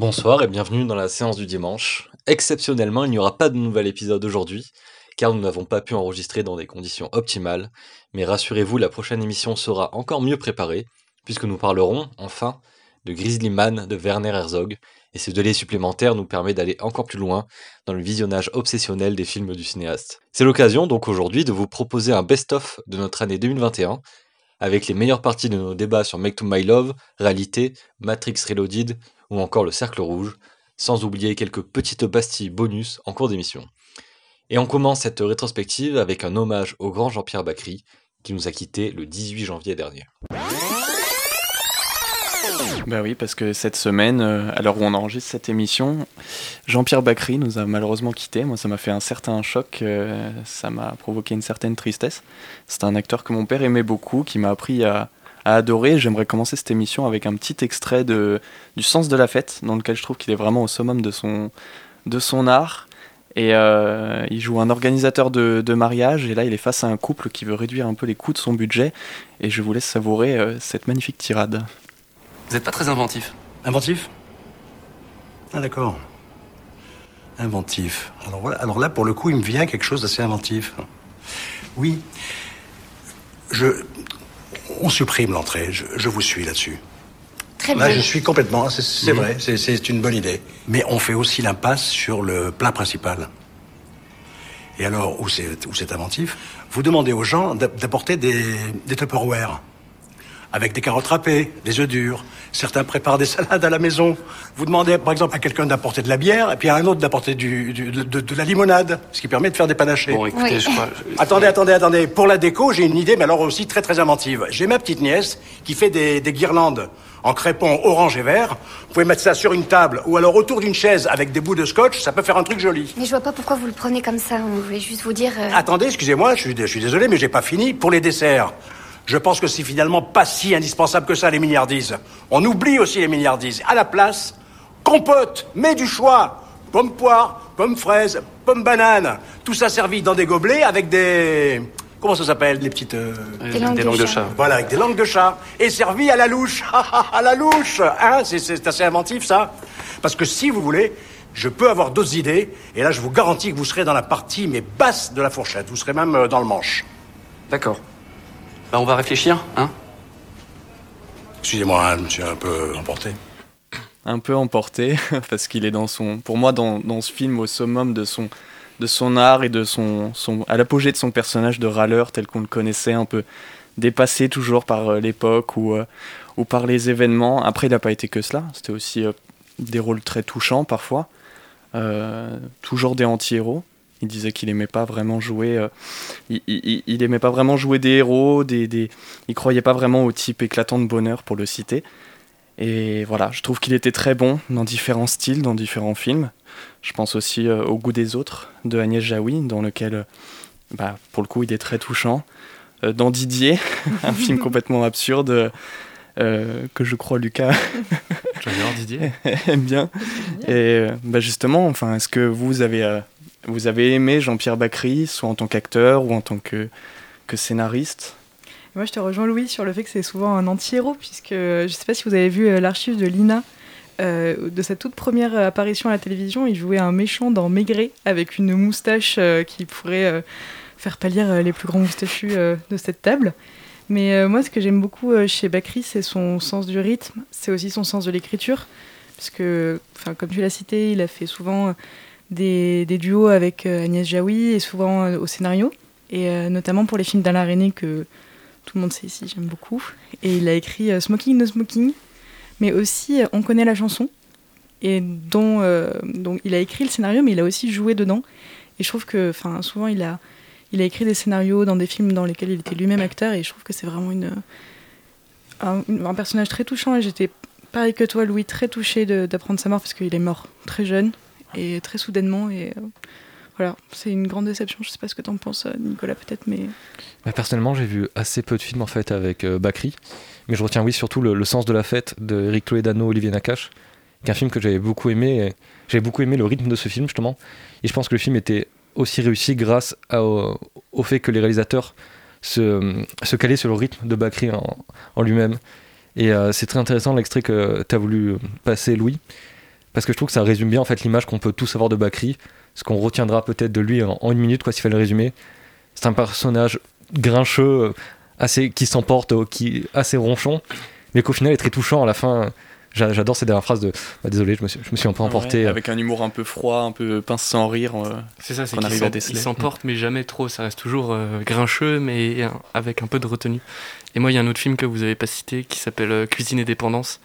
Bonsoir et bienvenue dans la séance du dimanche. Exceptionnellement, il n'y aura pas de nouvel épisode aujourd'hui, car nous n'avons pas pu enregistrer dans des conditions optimales, mais rassurez-vous, la prochaine émission sera encore mieux préparée, puisque nous parlerons, enfin, de Grizzly Man de Werner Herzog, et ce délai supplémentaire nous permet d'aller encore plus loin dans le visionnage obsessionnel des films du cinéaste. C'est l'occasion donc aujourd'hui de vous proposer un best-of de notre année 2021, avec les meilleures parties de nos débats sur Make to My Love, Réalité, Matrix Reloaded ou encore Le Cercle Rouge, sans oublier quelques petites pastilles bonus en cours d'émission. Et on commence cette rétrospective avec un hommage au grand Jean-Pierre Bacry, qui nous a quittés le 18 janvier dernier. Bah oui, parce que cette semaine, euh, à l'heure où on enregistre cette émission, Jean-Pierre Bacry nous a malheureusement quittés. Moi, ça m'a fait un certain choc, euh, ça m'a provoqué une certaine tristesse. C'est un acteur que mon père aimait beaucoup, qui m'a appris à, à adorer. J'aimerais commencer cette émission avec un petit extrait de, du Sens de la fête, dans lequel je trouve qu'il est vraiment au summum de son, de son art. Et euh, il joue un organisateur de, de, mariage, et là il est face à un couple qui veut réduire un peu les coûts de son budget. Et je vous laisse savourer euh, cette magnifique tirade. Vous n'êtes pas très inventif. Inventif? Ah d'accord. Inventif. Alors voilà. Alors là, pour le coup, il me vient quelque chose d'assez inventif. Oui. Je. On supprime l'entrée. Je, je, vous suis là-dessus. Très Là, bien. je suis complètement. C'est Mhm. vrai. c'est- une bonne idée. Mais on fait aussi l'impasse sur le plat principal. Et alors, où c'est où c'est inventif Vous demandez aux gens d'a- d'apporter des, des Tupperware avec des carottes râpées, des œufs durs. Certains préparent des salades à la maison. Vous demandez, par exemple, à quelqu'un d'apporter de la bière, et puis à un autre d'apporter du, du- de, la limonade, ce qui permet de faire des panachés. Bon, écoutez, Oui. je crois. Attendez, attendez, attendez. Pour la déco, j'ai une idée, mais alors aussi très très inventive. J'ai ma petite nièce qui fait des, des guirlandes en crépon orange et vert. Vous pouvez mettre ça sur une table ou alors autour d'une chaise avec des bouts de scotch. Ça peut faire un truc joli. Mais je vois pas pourquoi vous le prenez comme ça. On voulait juste vous dire. euh, Attendez, excusez-moi, je suis, je suis désolé, mais j'ai pas fini. Pour les desserts, je pense que c'est finalement pas si indispensable que ça, les milliardises. On oublie aussi les milliardises. À la place, compote, mets du choix. Pomme poire, pomme fraise, pomme banane. Tout ça servi dans des gobelets avec des... Comment ça s'appelle? Les petites... euh, Des langues des de langues de chat. chat. Voilà, avec des langues de chat. Et servi à la louche. à la louche Hein C'est- C'est assez inventif, ça Parce que si vous voulez, je peux avoir d'autres idées. Et là, je vous garantis que vous serez dans la partie, mais basse de la fourchette. Vous serez même euh, dans le manche. D'accord. Bah, on va réfléchir, hein Excusez-moi, je me suis un peu emporté. Un peu emporté, parce qu'il est dans son. Pour moi, dans, dans ce film, au summum de son, de son art et de son. son à l'apogée de son personnage de râleur tel qu'on le connaissait, un peu dépassé toujours par euh, l'époque ou, euh, ou par les événements. Après, il n'a pas été que cela. C'était aussi euh, des rôles très touchants parfois. Euh, toujours des anti-héros. Il disait qu'il aimait pas vraiment jouer. euh, il, il, il aimait pas vraiment jouer des héros. Des, des, il croyait pas vraiment au type éclatant de bonheur pour le citer. Et voilà, je trouve qu'il était très bon dans différents styles, dans différents films. Je pense aussi euh, au goût des autres de Agnès Jaoui, dans lequel, euh, bah, pour le coup, il est très touchant. Dans Didier, un film complètement absurde euh, que je crois Lucas J'adore Didier. aime bien. Et euh, bah, justement, enfin, est-ce que vous avez, euh, vous avez aimé Jean-Pierre Bacry, soit en tant qu'acteur ou en tant que, scénariste? Moi, je te rejoins, Louis, sur le fait que c'est souvent un anti-héros, puisque euh, je ne sais pas si vous avez vu euh, l'archive de Lina. euh, de sa toute première apparition à la télévision, il jouait un méchant dans Maigret avec une moustache qui pourrait faire pâlir les plus grands moustachus de cette table. Mais moi, ce que j'aime beaucoup chez Bakri, c'est son sens du rythme, c'est aussi son sens de l'écriture. Parce que, comme tu l'as cité, il a fait souvent des, duos avec euh, Agnès Jaoui et souvent euh, au scénario. Et euh, notamment pour les films d'Alain René que tout le monde sait ici, j'aime beaucoup. Et il a écrit Smoking No Smoking, mais aussi On connaît la chanson, et dont, dont il a écrit le scénario, mais il a aussi joué dedans. Et je trouve que, enfin, souvent il a, il a écrit des scénarios dans des films dans lesquels il était lui-même acteur, et je trouve que c'est vraiment une, un, un personnage très touchant. Et j'étais, pareil que toi, Louis, très touchée d'apprendre sa mort, parce qu'il est mort très jeune et très soudainement. Et euh, voilà, c'est une grande déception. Je sais pas ce que t'en penses, euh, Nicolas, peut-être, mais. Bah, personnellement, j'ai vu assez peu de films en fait avec euh, Bakri, mais je retiens oui surtout le, sens de la fête de Eric Toledano, Olivier Nakache, qui est un film que j'avais beaucoup aimé. J'avais beaucoup aimé le rythme de ce film justement, et je pense que le film était aussi réussi grâce au, au fait que les réalisateurs se, se calaient sur le rythme de Bakri en, lui-même. Et c'est très intéressant l'extrait que tu as voulu passer, Louis, parce que je trouve que ça résume bien en fait l'image qu'on peut tous avoir de Bakri, ce qu'on retiendra peut-être de lui en, une minute, quoi, s'il fallait le résumer. C'est un personnage grincheux, euh, assez, qui s'emporte, euh, qui assez ronchon, mais qu'au final est très touchant à la fin. J'adore ces dernières phrases de bah, désolé, je me, suis, je me suis un peu emporté. avec un humour un peu froid, un peu pince sans rire. c'est ça, c'est qu'on arrive à déceler. Il s'emporte, mais jamais trop. Ça reste toujours grincheux, mais avec un peu de retenue. Et moi, il y a un autre film que vous avez pas cité qui s'appelle Cuisine et dépendance,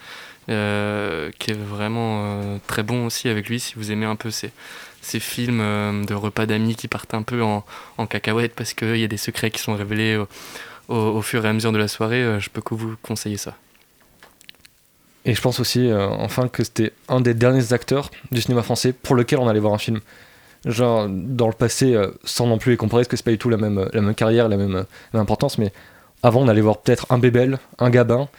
euh, qui est vraiment euh, très bon aussi avec lui si vous aimez un peu ces, ces films euh, de repas d'amis qui partent un peu en, en cacahuète parce qu'il y a des secrets qui sont révélés au, fur et à mesure de la soirée, je peux que vous conseiller ça. Et je pense aussi, enfin, que c'était un des derniers acteurs du cinéma français pour lequel on allait voir un film. Genre, dans le passé, sans non plus les comparer, parce que c'est pas du tout la même, la même carrière, la même, la même importance, mais avant, on allait voir peut-être un Bébel, un Gabin,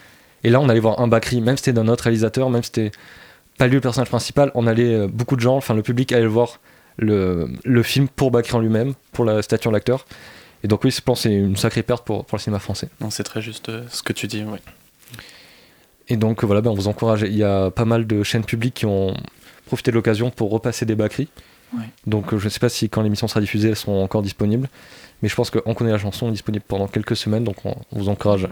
et là, on allait voir un Bakri, même si c'était d'un autre réalisateur, même si c'était pas lui le personnage principal, on allait, euh, beaucoup de gens, enfin le public allait voir le, le film pour Bakri en lui-même, pour la statue de l'acteur. Et donc oui, je pense c'est une sacrée perte pour, pour le cinéma français. Non, c'est très juste euh, ce que tu dis, oui. Et donc voilà, ben, on vous encourage. Il y a pas mal de chaînes publiques qui ont profité de l'occasion pour repasser des Bakri. Donc euh, je ne sais pas si quand l'émission sera diffusée, elles seront encore disponibles. Mais je pense qu'on connaît la chanson, disponible pendant quelques semaines, donc on vous encourage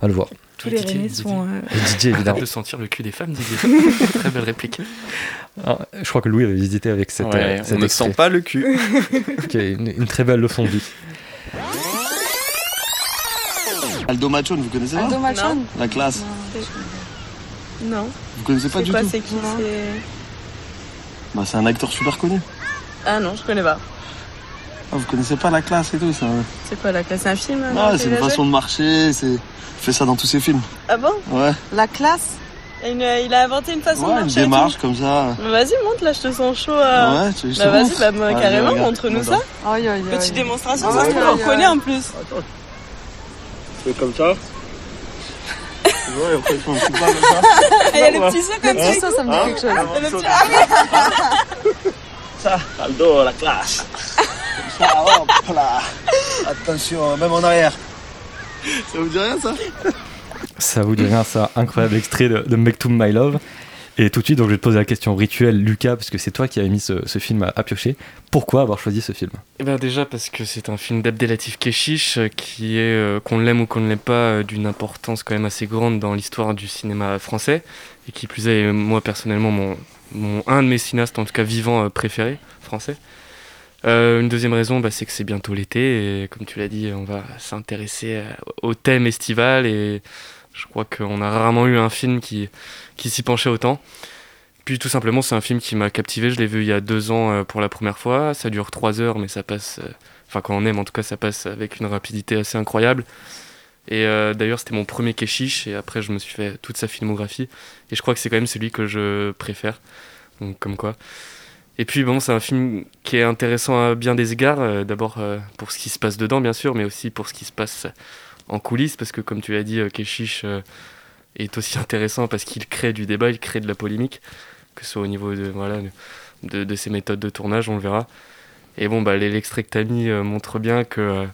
à le voir. Tous les Didier, sont. Euh... Didier, évidemment. On peut sentir le cul des femmes, Didier. Très belle réplique. Ah, je crois que Louis avait visité avec cette. Ouais, on ne sent pas le cul. est une, une, très belle leçon de vie. Aldo Machon, vous connaissez Aldo Machon La classe Non. non. Vous connaissez pas du quoi, tout C'est qui bah, C'est un acteur super connu. Ah non, je connais pas. Ah, vous connaissez pas la classe et tout ça C'est quoi la classe? C'est un film Ah, c'est une façon de marcher, c'est fait ça dans tous ses films. Ah bon Ouais. La classe il a inventé une façon ouais, de marcher. une démarche comme ça. Vas-y, montre là, je te sens chaud. À... Ouais, tu Bah vas-y, bah, bah, carrément, montre-nous ça. Aïe, aïe, Petite démonstration, ça, tu le reconnais en plus. Attends. Tu fais comme ça. Ouais, après, il faut un petit pas comme ça. Il y a le petit saut comme ça. Ça, ça me dit quelque chose. Le petit... ça, Aldo, la classe. Comme ça, hop là. Attention, même en arrière. Ça vous dit rien ça Ça vous dit rien ça Incroyable extrait de, de Make to My Love. Et tout de suite, donc, je vais te poser la question rituelle, Lucas, parce que c'est toi qui avais mis ce, ce film à, à, piocher. Pourquoi avoir choisi ce film? Eh ben déjà parce que c'est un film d'Abdelatif Keshish qui est, euh, qu'on l'aime ou qu'on ne l'aime pas, euh, d'une importance quand même assez grande dans l'histoire du cinéma français. Et qui plus est, moi personnellement, mon, mon, un de mes cinéastes, en tout cas vivants, euh, préférés français. Euh, une deuxième raison, bah, c'est que c'est bientôt l'été et comme tu l'as dit, on va s'intéresser au thème estival et je crois qu'on a rarement eu un film qui, qui s'y penchait autant. Puis tout simplement, c'est un film qui m'a captivé. Je l'ai vu il y a deux ans euh, pour la première fois. Ça dure trois heures, mais ça passe. Euh, enfin, quand on aime, en tout cas, ça passe avec une rapidité assez incroyable. Et euh, d'ailleurs, c'était mon premier Keshish, et après, je me suis fait toute sa filmographie. Et je crois que c'est quand même celui que je préfère. Donc, comme quoi. Et puis bon, c'est un film qui est intéressant à bien des égards. Euh, D'abord euh, pour ce qui se passe dedans, bien sûr, mais aussi pour ce qui se passe en coulisses, parce que comme tu l'as dit, euh, Keshish est aussi intéressant parce qu'il crée du débat, il crée de la polémique, que ce soit au niveau de, voilà, de, ses méthodes de tournage, on le verra. Et bon, bah, l'extrait que tu as mis montre bien que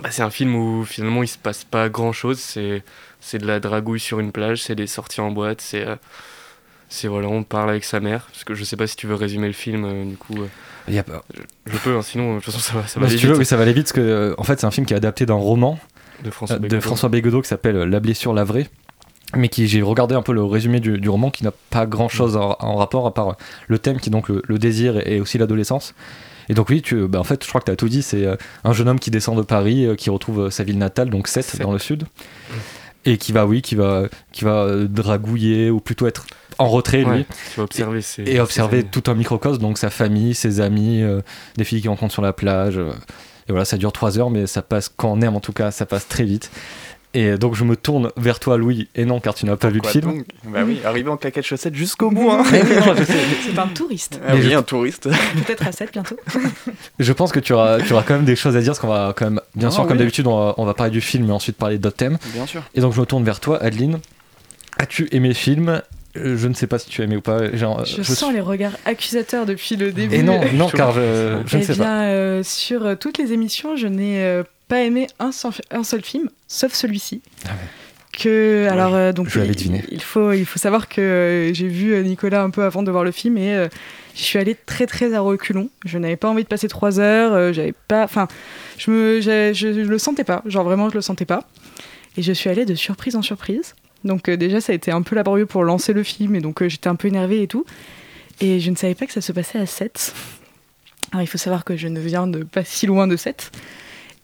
bah, c'est un film où finalement il se passe pas grand chose. C'est de la dragouille sur une plage, c'est des sorties en boîte, c'est c'est voilà, on parle avec sa mère. Parce que je sais pas si tu veux résumer le film, euh, du coup. Il y a pas... je, je, peux, hein, sinon, de toute façon, ça va, ça bah, va si aller tu vite. veux, oui, ça va aller vite, parce que euh, en fait, c'est un film qui est adapté d'un roman de François euh, Bégodeau, de François Bégodeau qui s'appelle La blessure, la vraie. Mais qui j'ai regardé un peu le résumé du, du roman qui n'a pas grand chose en, en, rapport à part le thème qui est donc le, le désir et, et aussi l'adolescence. Et donc oui, tu, bah en fait, je crois que tu as tout dit, c'est un jeune homme qui descend de Paris, qui retrouve sa ville natale, donc Sète, dans le sud, et qui va, oui, qui va, qui va dragouiller, ou plutôt être en retrait, lui. Observer et, ses, et observer ses tout un microcosme, donc sa famille, ses amis, euh, des filles qui rencontrent sur la plage. euh, et voilà, ça dure trois heures, mais ça passe, quand on aime en tout cas, ça passe très vite. Et donc je me tourne vers toi, Louis, et non, car tu n'as pas vu le film. donc? Bah oui, arrivé en claquette chaussette jusqu'au bout. Hein. C'est un touriste. Ah oui, un touriste. Peut-être à 7 bientôt. Je pense que tu auras, tu auras quand même des choses à dire, parce qu'on va quand même, bien Ah sûr, comme d'habitude, on va, on va parler du film, mais ensuite parler d'autres thèmes. Bien sûr. Et donc je me tourne vers toi, Adeline. As-tu aimé le film? Je ne sais pas si tu as aimé ou pas. Genre, Je, sens les regards accusateurs depuis le début. Et non, non, car je, je ne Eh sais bien, pas. euh, sur euh, toutes les émissions, je n'ai euh, pas aimé un, seul- un seul film, sauf celui-ci. Ah que alors euh, donc je vais aller il-. Il faut il faut savoir que euh, j'ai vu euh, Nicolas un peu avant de voir le film et euh, je suis allée très très à reculons. Je n'avais pas envie de passer trois heures. euh, J'avais pas, enfin, je me, je, je le sentais pas. Genre vraiment, je le sentais pas. Et je suis allée de surprise en surprise. Donc euh, déjà, ça a été un peu laborieux pour lancer le film et donc euh, j'étais un peu énervée et tout. Et je ne savais pas que ça se passait à 7. Alors il faut savoir que je ne viens de pas si loin de 7.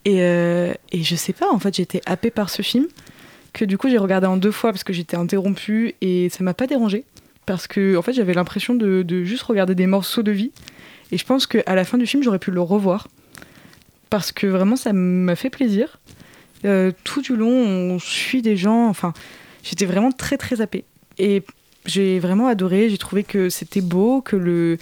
Et, euh, et je sais pas, en fait, été happée par ce film que du coup j'ai regardé en deux fois parce que j'étais interrompue et ça m'a pas dérangé parce que en fait j'avais l'impression de, juste regarder des morceaux de vie et je pense qu'à la fin du film j'aurais pu le revoir parce que vraiment ça m'a fait plaisir. Tout du long on suit des gens, enfin j'étais vraiment très très happée et j'ai vraiment adoré, j'ai trouvé que c'était beau, que le...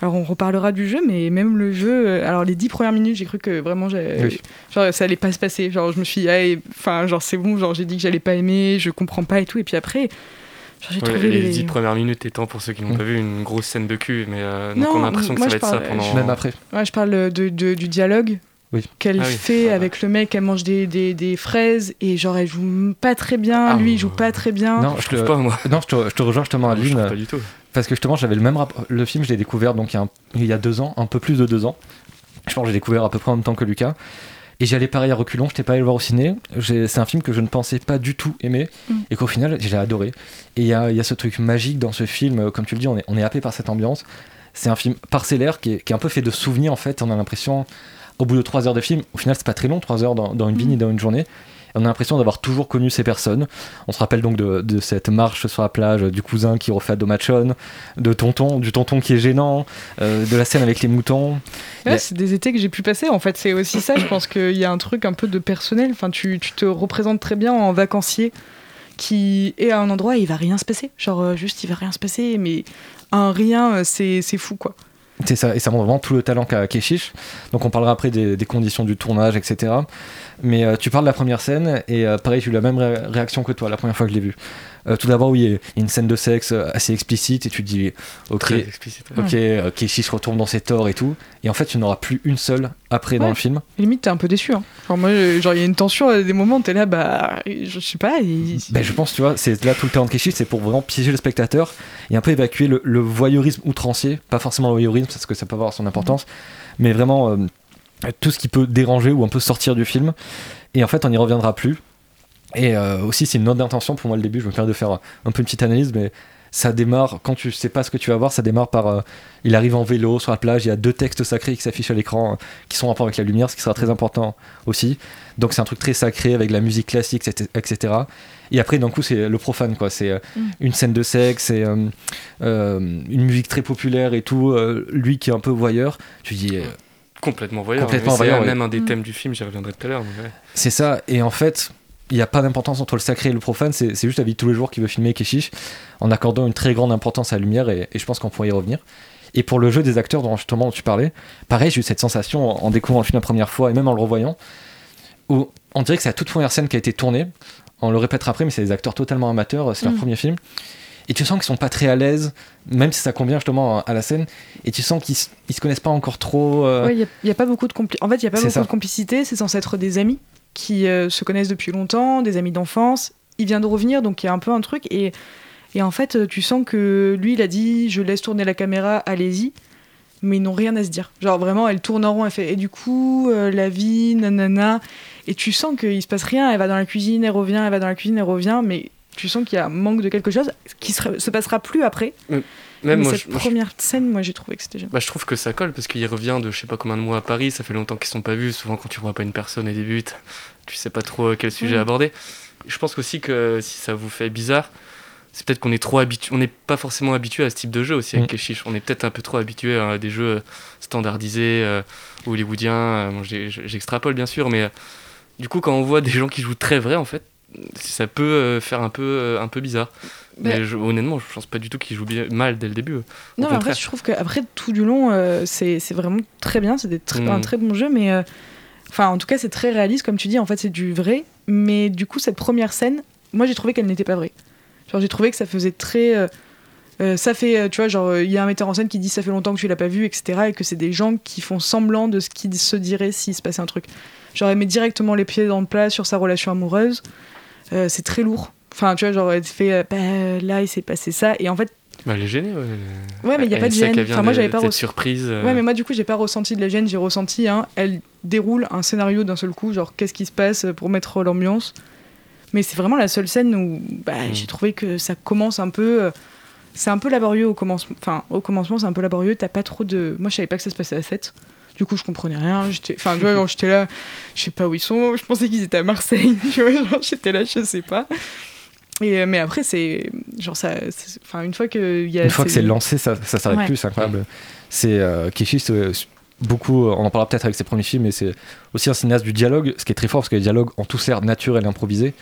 Alors on reparlera du jeu, mais même le jeu, euh, alors les dix premières minutes, j'ai cru que vraiment Oui. genre, ça allait pas se passer. Genre je me suis dit, ah, enfin genre c'est bon, genre j'ai dit que j'allais pas aimer, je comprends pas et tout. Et puis après, genre, j'ai Ouais, trouvé les les- dix premières minutes étant, pour ceux qui n'ont Mm. pas vu, une grosse scène de cul. Mais euh, donc Non, on a l'impression que moi, ça je va être ça parle- pendant. Même après. Ouais, je parle de, de- du dialogue Oui. qu'elle Ah oui. fait avec le mec. Elle mange des, des, des fraises et genre elle joue pas très bien. Ah, lui, il joue pas très bien. Non, Je te, pas, moi. non, je te, je te rejoins justement à Je Lune. pas du tout. Parce que justement, j'avais le même rapport. Le film, je l'ai découvert donc il y, a un- il y a deux ans, un peu plus de deux ans. Je pense que j'ai découvert à peu près en même temps que Lucas. Et j'y allais pareil à reculons, je n'étais pas allé le voir au ciné. C'est un film que je ne pensais pas du tout aimer Mm. et qu'au final, j'ai adoré. Et il y a, il y a ce truc magique dans ce film, euh, comme tu le dis, on est, on est happé par cette ambiance. C'est un film parcellaire qui est, qui est un peu fait de souvenirs en fait. On a l'impression, au bout de trois heures de film, au final, c'est pas très long, trois heures dans, dans une vie Mm. ni dans une journée. On a l'impression d'avoir toujours connu ces personnes. On se rappelle donc de, de cette marche sur la plage, du cousin qui refait Domachon, de tonton, du tonton qui est gênant, euh, de la scène avec les moutons. Ouais, a- c'est des étés que j'ai pu passer. En fait, c'est aussi ça. Je pense qu'il y a un truc un peu de personnel. Enfin, tu, tu te représentes très bien en vacancier qui est à un endroit et il va rien se passer. Genre, euh, juste, il va rien se passer. Mais un rien, euh, c'est c'est fou, quoi. C'est ça, et ça montre vraiment tout le talent qu'a Keshish. Donc on parlera après des conditions du tournage, etc. Mais euh, tu parles de la première scène, et euh, pareil, j'ai eu la même ré- réaction que toi la première fois que je l'ai vu. Euh, tout d'abord, oui, il y a une scène de sexe euh, assez explicite, et tu te dis, ok, Très explicite. ouais. ok, euh, Keshish retourne dans ses torts et tout. Et en fait, tu n'auras plus une seule après dans le film. Limite, t'es un peu déçu. Hein. Genre, moi, genre, il y a une tension à des moments, t'es là, bah, je sais pas. il- Ben, je pense, tu vois, c'est là tout le talent de Keshish, c'est pour vraiment piéger le spectateur et un peu évacuer le, le voyeurisme outrancier. Pas forcément le voyeurisme, parce que ça peut avoir son importance, mais vraiment euh, tout ce qui peut déranger ou un peu sortir du film. Et en fait, on n'y reviendra plus. Et euh, aussi, c'est une note d'intention pour moi le début. Je me permets de faire un peu une petite analyse, mais ça démarre, quand tu sais pas ce que tu vas voir, ça démarre par. euh, il arrive en vélo sur la plage, il y a deux textes sacrés qui s'affichent à l'écran, euh, qui sont en rapport avec la lumière, ce qui sera très important aussi. Donc c'est un truc très sacré avec la musique classique, etc. Et après, d'un coup, c'est le profane, quoi. C'est euh, Mm. une scène de sexe, c'est une musique très populaire et tout. lui qui est un peu voyeur, tu dis. Complètement voyeur. Complètement mais voyeur, même oui. un des Mm. thèmes du film, j'y reviendrai tout à l'heure. ouais. C'est ça, et en fait, il n'y a pas d'importance entre le sacré et le profane, c'est c'est juste la vie de tous les jours qui veut filmer Keshish, en accordant une très grande importance à la lumière, et, et je pense qu'on pourrait y revenir. Et pour le jeu des acteurs dont justement tu parlais, pareil, j'ai eu cette sensation en, en découvrant le film la première fois, et même en le revoyant, où on dirait que c'est la toute première scène qui a été tournée, on le répétera après, mais c'est des acteurs totalement amateurs, c'est leur Mm. premier film, et tu sens qu'ils sont pas très à l'aise, même si ça convient justement à la scène, et tu sens qu'ils ils se connaissent pas encore trop. euh, Ouais, il n'y a, pas beaucoup de En fait, il y a pas beaucoup ça. de complicité. C'est censé être des amis qui euh, se connaissent depuis longtemps, des amis d'enfance. Il vient de revenir, donc il y a un peu un truc. Et, et en fait, tu sens que lui, il a dit Je laisse tourner la caméra, allez-y. Mais ils n'ont rien à se dire. Genre vraiment, elle tourne en rond, elle fait Et du coup, euh, la vie, nanana. Et tu sens qu'il se passe rien. Elle va dans la cuisine, elle revient, elle va dans la cuisine, elle revient. Mais tu sens qu'il y a un manque de quelque chose qui se, se passera plus après. Même mais moi, cette je- moi, je- première scène, moi, j'ai trouvé que c'était génial. Bah, je trouve que ça colle parce qu'il revient de je sais pas combien de mois à Paris, ça fait longtemps qu'ils sont pas vus. Souvent, quand tu vois pas une personne au début, t- tu sais pas trop euh, quel sujet Mm. aborder. Je pense aussi que si ça vous fait bizarre, c'est peut-être qu'on est trop habitué, on n'est pas forcément habitué à ce type de jeu aussi avec Mm. Keshish. On est peut-être un peu trop habitué à des jeux euh, standardisés, euh, hollywoodiens. Bon, J'extrapole bien sûr, mais euh, du coup, quand on voit des gens qui jouent très vrai, en fait, ça peut euh, faire un peu, euh, un peu bizarre. Mais Mais- je- honnêtement, je pense pas du tout qu'ils jouent bien, mal dès le début. Non, fait, je trouve qu'après, tout du long, euh, c'est vraiment très bien. C'est tr- Mm. un très bon jeu, mais. euh, Enfin, en tout cas, c'est très réaliste, comme tu dis. En fait, c'est du vrai. Mais du coup, cette première scène, moi, j'ai trouvé qu'elle n'était pas vraie. Genre, j'ai trouvé que ça faisait très. euh, ça fait, tu vois, genre, il y a un metteur en scène qui dit ça fait longtemps que tu l'as pas vu, etc. Et que c'est des gens qui font semblant de ce qui se dirait s'il se passait un truc. Genre, elle met directement les pieds dans le plat sur sa relation amoureuse. Euh, c'est très lourd. Enfin, tu vois, genre, elle te fait, euh, bah, là, il s'est passé ça. Et en fait, Bah, elle est gênée, ouais. Ouais, mais il y a pas de gêne. Enfin, moi, j'avais pas reçu- surprise. euh, Ouais, mais moi, du coup, j'ai pas ressenti de la gêne. J'ai ressenti, hein, elle déroule un scénario d'un seul coup, genre, qu'est-ce qui se passe pour mettre l'ambiance. Mais c'est vraiment la seule scène où bah, Mm. j'ai trouvé que ça commence un peu. euh, C'est un peu laborieux au commencement. Enfin, au commencement, c'est un peu laborieux. T'as pas trop de. Moi, je savais pas que ça se passait à 7. Du coup, je comprenais rien. J'étais, enfin, tu vois, genre, j'étais là, je sais pas où ils sont. Je pensais qu'ils étaient à Marseille. J'étais là, je sais pas. Et euh, mais après, c'est genre ça. Enfin, une fois que y a. Une fois que ces- c'est lancé, ça, ça s'arrête Ouais. plus, c'est incroyable. C'est euh, Kishi, euh, beaucoup, on en parlera peut-être avec ses premiers films, mais c'est aussi un cinéaste du dialogue, ce qui est très fort parce que les dialogues ont tous l'air naturels et improvisés.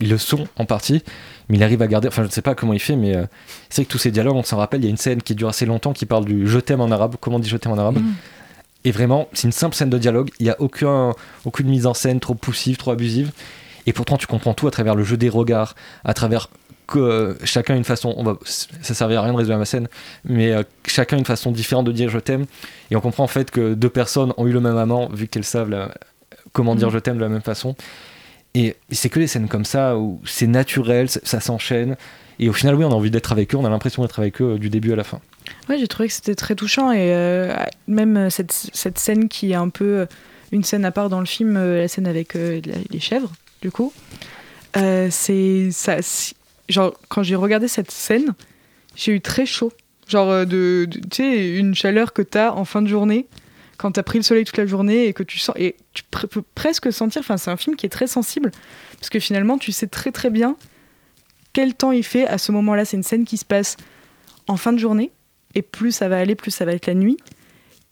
Ils le sont en partie, mais il arrive à garder. Enfin, je ne sais pas comment il fait, mais euh, c'est que tous ces dialogues, on s'en rappelle. Il y a une scène qui dure assez longtemps qui parle du je t'aime en arabe. Comment on dit je t'aime en arabe Mhm. Et vraiment, c'est une simple scène de dialogue. Il n'y a aucun, aucune mise en scène trop poussive, trop abusive. Et pourtant, tu comprends tout à travers le jeu des regards, à travers que euh, chacun une façon. On va, ça servait à rien de résumer ma scène, mais euh, chacun une façon différente de dire je t'aime. Et on comprend en fait que deux personnes ont eu le même amant, vu qu'elles savent la- comment dire Mhm. je t'aime de la même façon. Et c'est que des scènes comme ça où c'est naturel, ça, ça s'enchaîne. Et au final, oui, on a envie d'être avec eux, on a l'impression d'être avec eux euh, du début à la fin. Ouais, j'ai trouvé que c'était très touchant et euh, même euh, cette, cette scène qui est un peu euh, une scène à part dans le film, la scène avec les chèvres, du coup, c'est ça. Genre quand j'ai regardé cette scène, j'ai eu très chaud. Genre de, tu sais une chaleur que t'as en fin de journée quand t'as pris le soleil toute la journée et que tu sens et tu peux presque sentir. Enfin, c'est un film qui est très sensible parce que finalement tu sais très très bien quel temps il fait à ce moment-là. C'est une scène qui se passe en fin de journée et plus ça va aller, plus ça va être la nuit.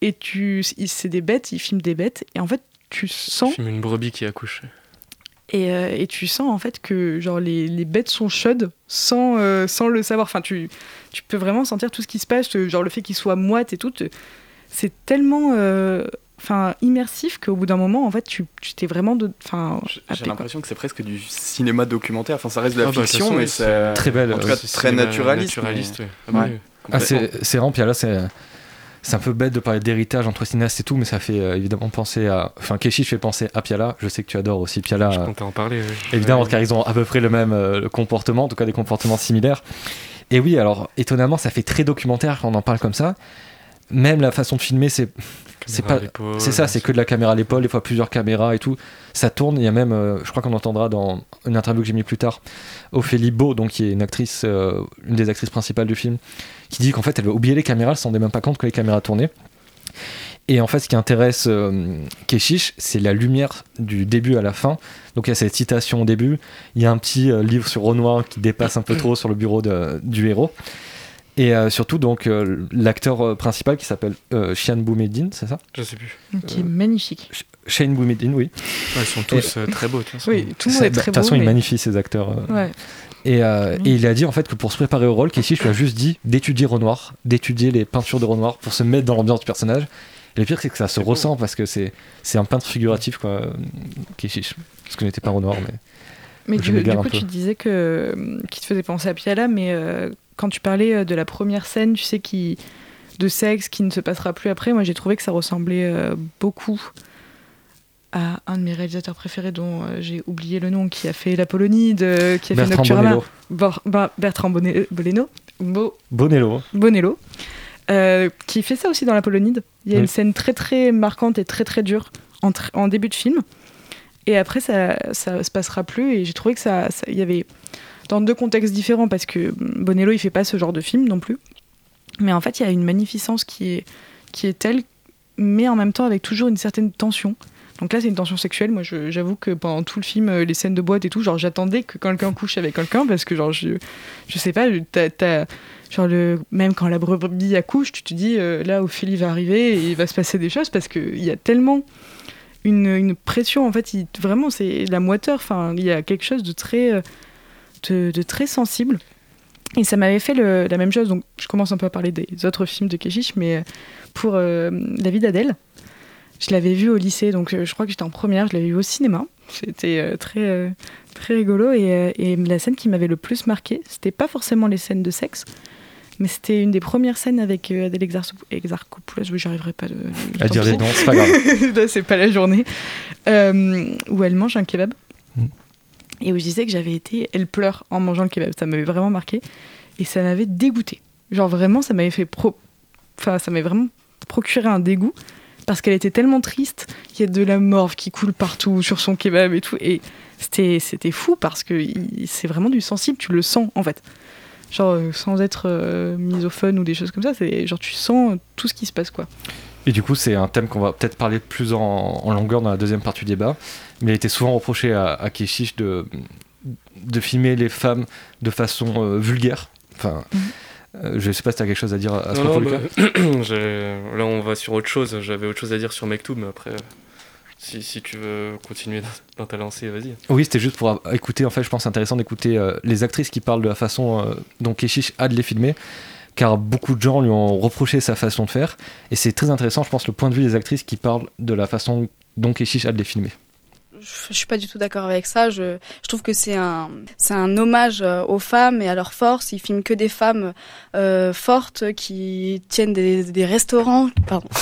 Et tu, c'est des bêtes, il filme des bêtes, et en fait, tu sens, Filme une brebis qui accouche. et, euh, et tu sens en fait que genre les, les bêtes sont chaudes sans, euh, sans le savoir. Enfin, tu, tu peux vraiment sentir tout ce qui se passe, euh, genre le fait qu'ils soient moites et tout. C'est tellement, euh, enfin, immersif qu'au bout d'un moment, en fait, tu, tu t'es vraiment de, enfin, J'ai l'impression que c'est presque du cinéma documentaire. Enfin, ça reste de la Ah bah, fiction, façon, mais c'est Très belle, En tout cas, C'est très naturaliste. naturaliste, mais- ouais. Ah bah Ouais. Ah, c'est c'est vraiment, là, c'est. C'est un peu bête de parler d'héritage entre cinéastes et tout, mais ça fait euh, évidemment penser à. Enfin, Keshish fait penser à Piala. Je sais que tu adores aussi Piala. Je comptais en parler. oui. Évidemment, Ouais. car ils ont à peu près le même euh, comportement, en tout cas des comportements similaires. Et oui, alors étonnamment, ça fait très documentaire quand on en parle comme ça. Même la façon de filmer, c'est c'est pas- c'est ça, c'est que de la caméra à l'épaule, des fois plusieurs caméras et tout. Ça tourne. Il y a même, euh, je crois qu'on entendra dans une interview que j'ai mis plus tard, Ophélie Beau, donc qui est une actrice, euh, une des actrices principales du film, qui dit qu'en fait elle va oublier les caméras, elle s'en rendait même pas compte que les caméras tournaient. Et en fait, ce qui intéresse euh, Keshish, c'est la lumière du début à la fin. Donc il y a cette citation au début. Il y a un petit euh, livre sur Renoir qui dépasse un peu trop sur le bureau de- du héros. Et euh, surtout, donc, euh, l'acteur euh, principal qui s'appelle euh, Shian Boumedine, c'est ça? Je sais plus. Qui est magnifique. Shane Boumedine, oui. Ouais, ils sont tous euh, très beaux. de toute façon. Oui, tout le monde C'est- est très De beau. toute façon, il mais- magnifie ces acteurs. euh. Ouais. Et, euh, Mm. et il a dit en fait que pour se préparer au rôle, Keshish lui a juste dit d'étudier Renoir, d'étudier les peintures de Renoir pour se mettre dans l'ambiance du personnage. Et le pire, c'est que ça se ressent parce que c'est c'est un peintre figuratif, quoi, Keshish. Parce que je n'étais pas Renoir, mais. Mais du, du coup, tu disais que euh, qui te faisait penser à Piala, mais euh, quand tu parlais euh, de la première scène, tu sais, qui de sexe qui ne se passera plus après, moi j'ai trouvé que ça ressemblait euh, beaucoup à un de mes réalisateurs préférés dont euh, j'ai oublié le nom, qui a fait l'Apollonide, euh, qui a fait Bertrand Nocturama. Bonello. Bah, Bertrand Boleno. Bo- Bonello. Bonello. euh, qui fait ça aussi dans l'Apollonide. Il y a Oui. une scène très très marquante et très très dure en, en début de film. Et après, ça, ça se passera plus. Et j'ai trouvé que ça, ça- il y avait dans deux contextes différents parce que Bonello, il fait pas ce genre de film non plus. Mais en fait, il y a une magnificence qui est, qui est telle, mais en même temps avec toujours une certaine tension. Donc là, c'est une tension sexuelle. Moi, j'avoue que pendant tout le film, les scènes de boîte et tout, genre, j'attendais que quelqu'un couche avec quelqu'un parce que, genre, je, je sais pas, t'as- t'as- genre, le, même quand la brebis accouche, tu te dis, euh, là, Ophélie va arriver et il va se passer des choses parce qu'il y a tellement une, une pression. En fait, vraiment, c'est la moiteur. Enfin, il y a quelque chose de très, euh, de, de très sensible. Et ça m'avait fait le- la même chose. Donc, je commence un peu à parler des autres films de Keshish, mais euh, pour euh, La vie d'Adèle, je l'avais vu au lycée. Donc, euh, je crois que j'étais en première. Je l'avais vu au cinéma. C'était euh, très, euh, très rigolo. Et, et la scène qui m'avait le plus marqué, c'était pas forcément les scènes de sexe, mais c'était une des premières scènes avec Adèle Exarchop- Exarchopoulos. Oui, j'arriverai pas de, À dire les noms, c'est pas grave. C'est pas la journée. Où elle mange un kebab. Et où je disais que j'avais été, elle pleure en mangeant le kebab. Ça m'avait vraiment marqué et ça m'avait dégoûté. Genre vraiment, ça m'avait fait pro, enfin ça m'avait vraiment procuré un dégoût parce qu'elle était tellement triste qu'il y a de la morve qui coule partout sur son kebab et tout et c'était c'était fou parce que c'est vraiment du sensible, tu le sens en fait. Genre euh, sans être euh, misophone ou des choses comme ça, c'est genre tu sens tout ce qui se passe quoi. Et du coup, c'est un thème qu'on va peut-être parler plus en longueur dans la deuxième partie du débat. Mais il a été souvent reproché à, à Keshish de, de filmer les femmes de façon euh, vulgaire. Enfin, euh, je sais pas si tu as quelque chose à dire à ce propos, bah, là on va sur autre chose. J'avais autre chose à dire sur Mektoub, mais après, si, si tu veux continuer dans, dans ta lancée, vas-y. Oui, c'était juste pour a- écouter, en fait, je pense que c'est intéressant d'écouter euh, les actrices qui parlent de la façon euh, dont Keshish a de les filmer, car beaucoup de gens lui ont reproché sa façon de faire, et c'est très intéressant, je pense, le point de vue des actrices qui parlent de la façon dont Keshish a de les filmer. Je suis pas du tout d'accord avec ça. Je, je trouve que c'est un, c'est un hommage euh, aux femmes et à leur force. Il filme que des femmes euh, fortes qui tiennent des, des restaurants. Pardon.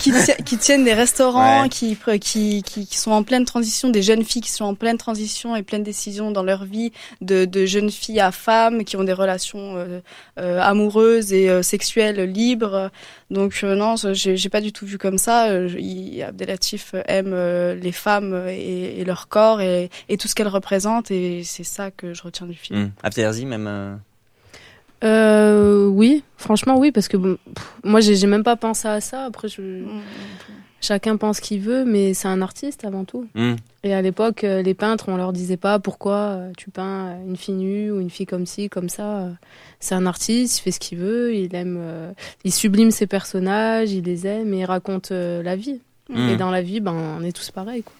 Qui, qui tiennent des restaurants, Ouais. qui, qui, qui, qui sont en pleine transition, des jeunes filles qui sont en pleine transition et pleine décision dans leur vie, de, de jeunes filles à femmes qui ont des relations euh, euh, amoureuses et euh, sexuelles libres. Donc euh, non, j'ai pas du tout vu comme ça. Euh, il- Abdelatif aime euh, les femmes et, et leur corps et, et tout ce qu'elles représentent et c'est ça que je retiens du film. Abderzi, même. euh, Euh, oui, franchement oui, parce que bon, pff, moi j'ai j'ai même pas pensé à ça. Après, je... chacun pense qu'il veut, mais c'est un artiste avant tout. hmm. Et à l'époque, euh, les peintres, on leur disait pas pourquoi euh, tu peins une fille nue ou une fille comme ci, comme ça. C'est un artiste, il fait ce qu'il veut, il aime, euh, il sublime ses personnages, il les aime et il raconte euh, la vie. Mm. Et dans la vie, ben, on est tous pareils. Quoi.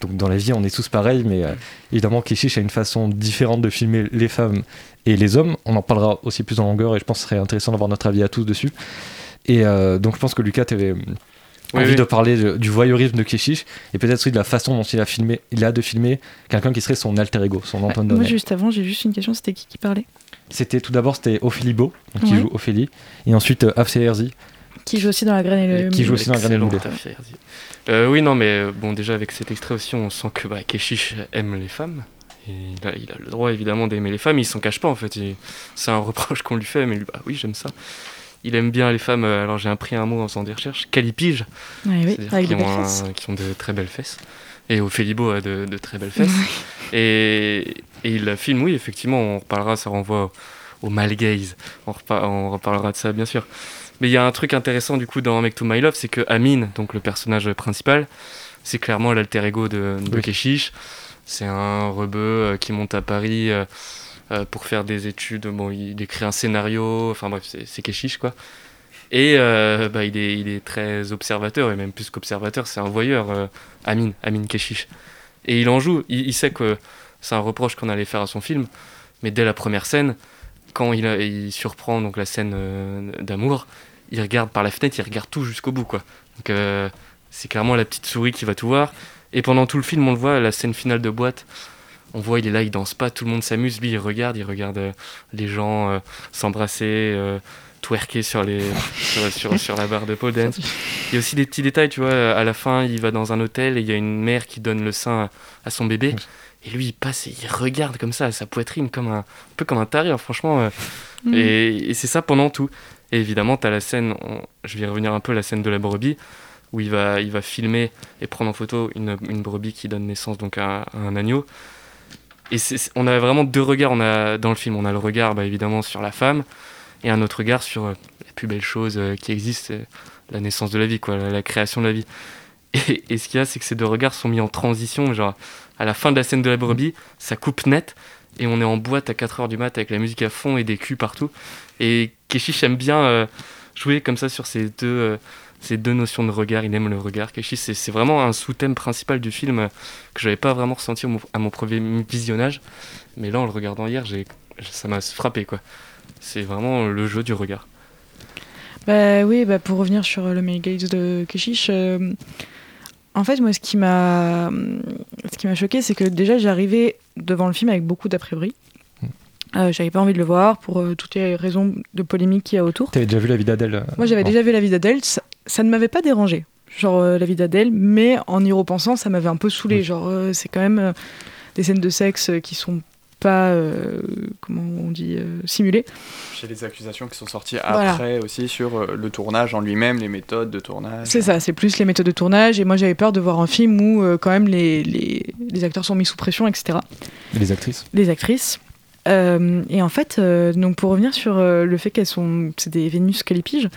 Donc dans la vie, on est tous pareils, mais euh, évidemment, Keshish a une façon différente de filmer les femmes et les hommes. On en parlera aussi plus en longueur, et je pense que ce serait intéressant d'avoir notre avis à tous dessus. Et euh, donc je pense que Lucas, tu avais Oui, envie oui. de parler de- du voyeurisme de Keshish, et peut-être aussi de la façon dont il a filmé, il a de filmer quelqu'un qui serait son alter ego, son Antoine Moi Donner. juste avant, j'ai juste une question, c'était qui qui parlait? C'était tout d'abord c'était Ophélie Beau, donc qui Ouais. joue Ophélie, et ensuite euh, Afsé Herzi, Qui joue aussi dans la graine et le qui joue aussi dans la graine et le. Euh, oui, non, mais euh, bon, déjà avec cet extrait aussi, on sent que bah, Keshish aime les femmes. Et il, a, il a le droit évidemment d'aimer les femmes, il s'en cache pas en fait. C'est un reproche qu'on lui fait, mais lui, bah oui, j'aime ça. Il aime bien les femmes, euh, alors j'ai appris un mot en faisant des recherches, calipige. Oui, C'est-à-dire avec qui des ont, un- qui ont de très belles fesses. Et Ophélie Beau a de, de très belles fesses. et, et il la filme, oui, effectivement, on reparlera, ça renvoie au, au male gaze. On, repa- on reparlera de ça, bien sûr. Mais il y a un truc intéressant, du coup, dans Make to My Love, c'est que Amine, donc le personnage principal, c'est clairement l'alter ego de, de Oui. Keshish. C'est un rebeu euh, qui monte à Paris euh, pour faire des études. Bon, il écrit un scénario, enfin bref, c'est Keshish, quoi. Et euh, bah, il, est, il est très observateur, et même plus qu'observateur, c'est un voyeur, euh, Amine, Amine Keshish. Et il en joue, il, sait que c'est un reproche qu'on allait faire à son film, mais dès la première scène, quand il, a- il surprend donc la scène euh, d'amour, il regarde par la fenêtre, il regarde tout jusqu'au bout, quoi. Donc c'est clairement la petite souris qui va tout voir. Et pendant tout le film, on le voit, la scène finale de boîte, on voit, il est là, il danse pas, tout le monde s'amuse, lui il regarde, il regarde euh, les gens euh, s'embrasser, euh, twerker sur, les, sur, sur, sur la barre de pole dance. Il y a aussi des petits détails, tu vois, à la fin, il va dans un hôtel et il y a une mère qui donne le sein à, à son bébé. Et lui, il passe et il regarde comme ça, sa poitrine, comme un, un peu comme un taré, hein, franchement. Mhm. et, et c'est ça pendant tout. Et évidemment, tu as la scène, on- je vais y revenir un peu, la scène de la brebis, où il va, il va filmer et prendre en photo une, une brebis qui donne naissance donc à, à un agneau. Et on a vraiment deux regards on a, dans le film. On a le regard, bah, évidemment, sur la femme, et un autre regard sur euh, la plus belle chose euh, qui existe, c'est la naissance de la vie, quoi, la, création de la vie. Et, et ce qu'il y a, c'est que ces deux regards sont mis en transition, genre à la fin de la scène de la brebis, ça coupe net, et on est en boîte à 4h du mat avec la musique à fond et des culs partout. Et Keshish aime bien euh, jouer comme ça sur ces deux, euh, ces deux notions de regard, il aime le regard. Keshish, c'est vraiment un sous-thème principal du film que j'avais pas vraiment ressenti à mon premier visionnage, mais là en le regardant hier, ça m'a frappé quoi. C'est vraiment le jeu du regard. Bah oui, bah pour revenir sur le male gaze de Keshish, euh, en fait, moi, ce qui m'a, ce qui m'a choqué, c'est que déjà, j'arrivais devant le film avec beaucoup d'a priori. Euh, j'avais pas envie de le voir pour euh, toutes les raisons de polémique qu'il y a autour. T'avais déjà vu la vie d'Adèle euh, Moi, j'avais bon. déjà vu la vie d'Adèle, ça, ça ne m'avait pas dérangé. genre euh, la vie d'Adèle, mais en y repensant, ça m'avait un peu saoulé. Genre, euh, c'est quand même euh, des scènes de sexe qui sont pas, euh, comment on dit, euh, simulées. J'ai les accusations qui sont sorties Voilà. après aussi sur euh, le tournage en lui-même, les méthodes de tournage. C'est ça, c'est plus les méthodes de tournage. Et moi, j'avais peur de voir un film où, euh, quand même, les, les, les acteurs sont mis sous pression, etc. Et les actrices Les actrices. Euh, et en fait, euh, donc pour revenir sur euh, le fait qu'elles sont, c'est des Vénus calipiges, euh,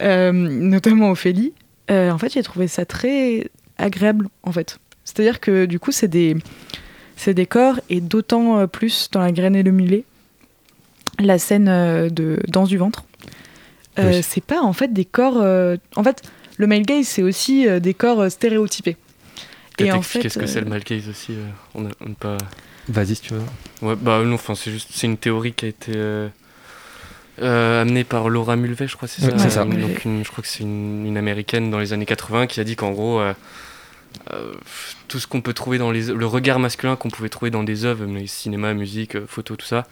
notamment Ophélie. euh, en fait, j'ai trouvé ça très agréable, en fait. C'est-à-dire que du coup, c'est des, c'est des corps et d'autant euh, plus dans la graine et le mulet, la scène euh, de danse du ventre. Euh, Oui. C'est pas en fait des corps. euh, en fait, le male gaze, c'est aussi euh, des corps euh, stéréotypés. Peut-être en fait, ce que c'est euh, le mal gaze aussi. euh, on a, on a pas. Vas-y si tu veux. Ouais, bah non, enfin, c'est juste, c'est une théorie qui a été euh, amenée par Laura Mulvey, je crois, c'est Ouais, ça. c'est ça. Donc une- je crois que c'est une, une américaine dans les années 80 qui a dit qu'en gros, euh, euh, tout ce qu'on peut trouver dans les, le regard masculin qu'on pouvait trouver dans des œuvres, les cinéma, musique, photo, tout ça,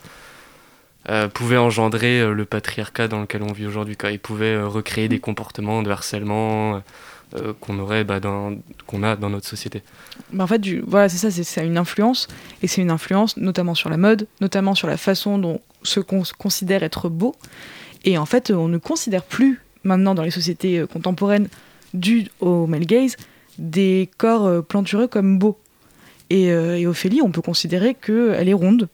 pouvait engendrer le patriarcat dans lequel on vit aujourd'hui. Il pouvait recréer des comportements de harcèlement euh, qu'on aurait, bah, qu'on a dans notre société. Bah, en fait, voilà, c'est ça, c'est une influence, et c'est une influence notamment sur la mode, notamment sur la façon dont ce qu'on considère être beau. Et en fait, on ne considère plus maintenant dans les sociétés euh, contemporaines dues au male gaze des corps euh, plantureux comme beaux. Et, et Ophélie, on peut considérer qu'elle est ronde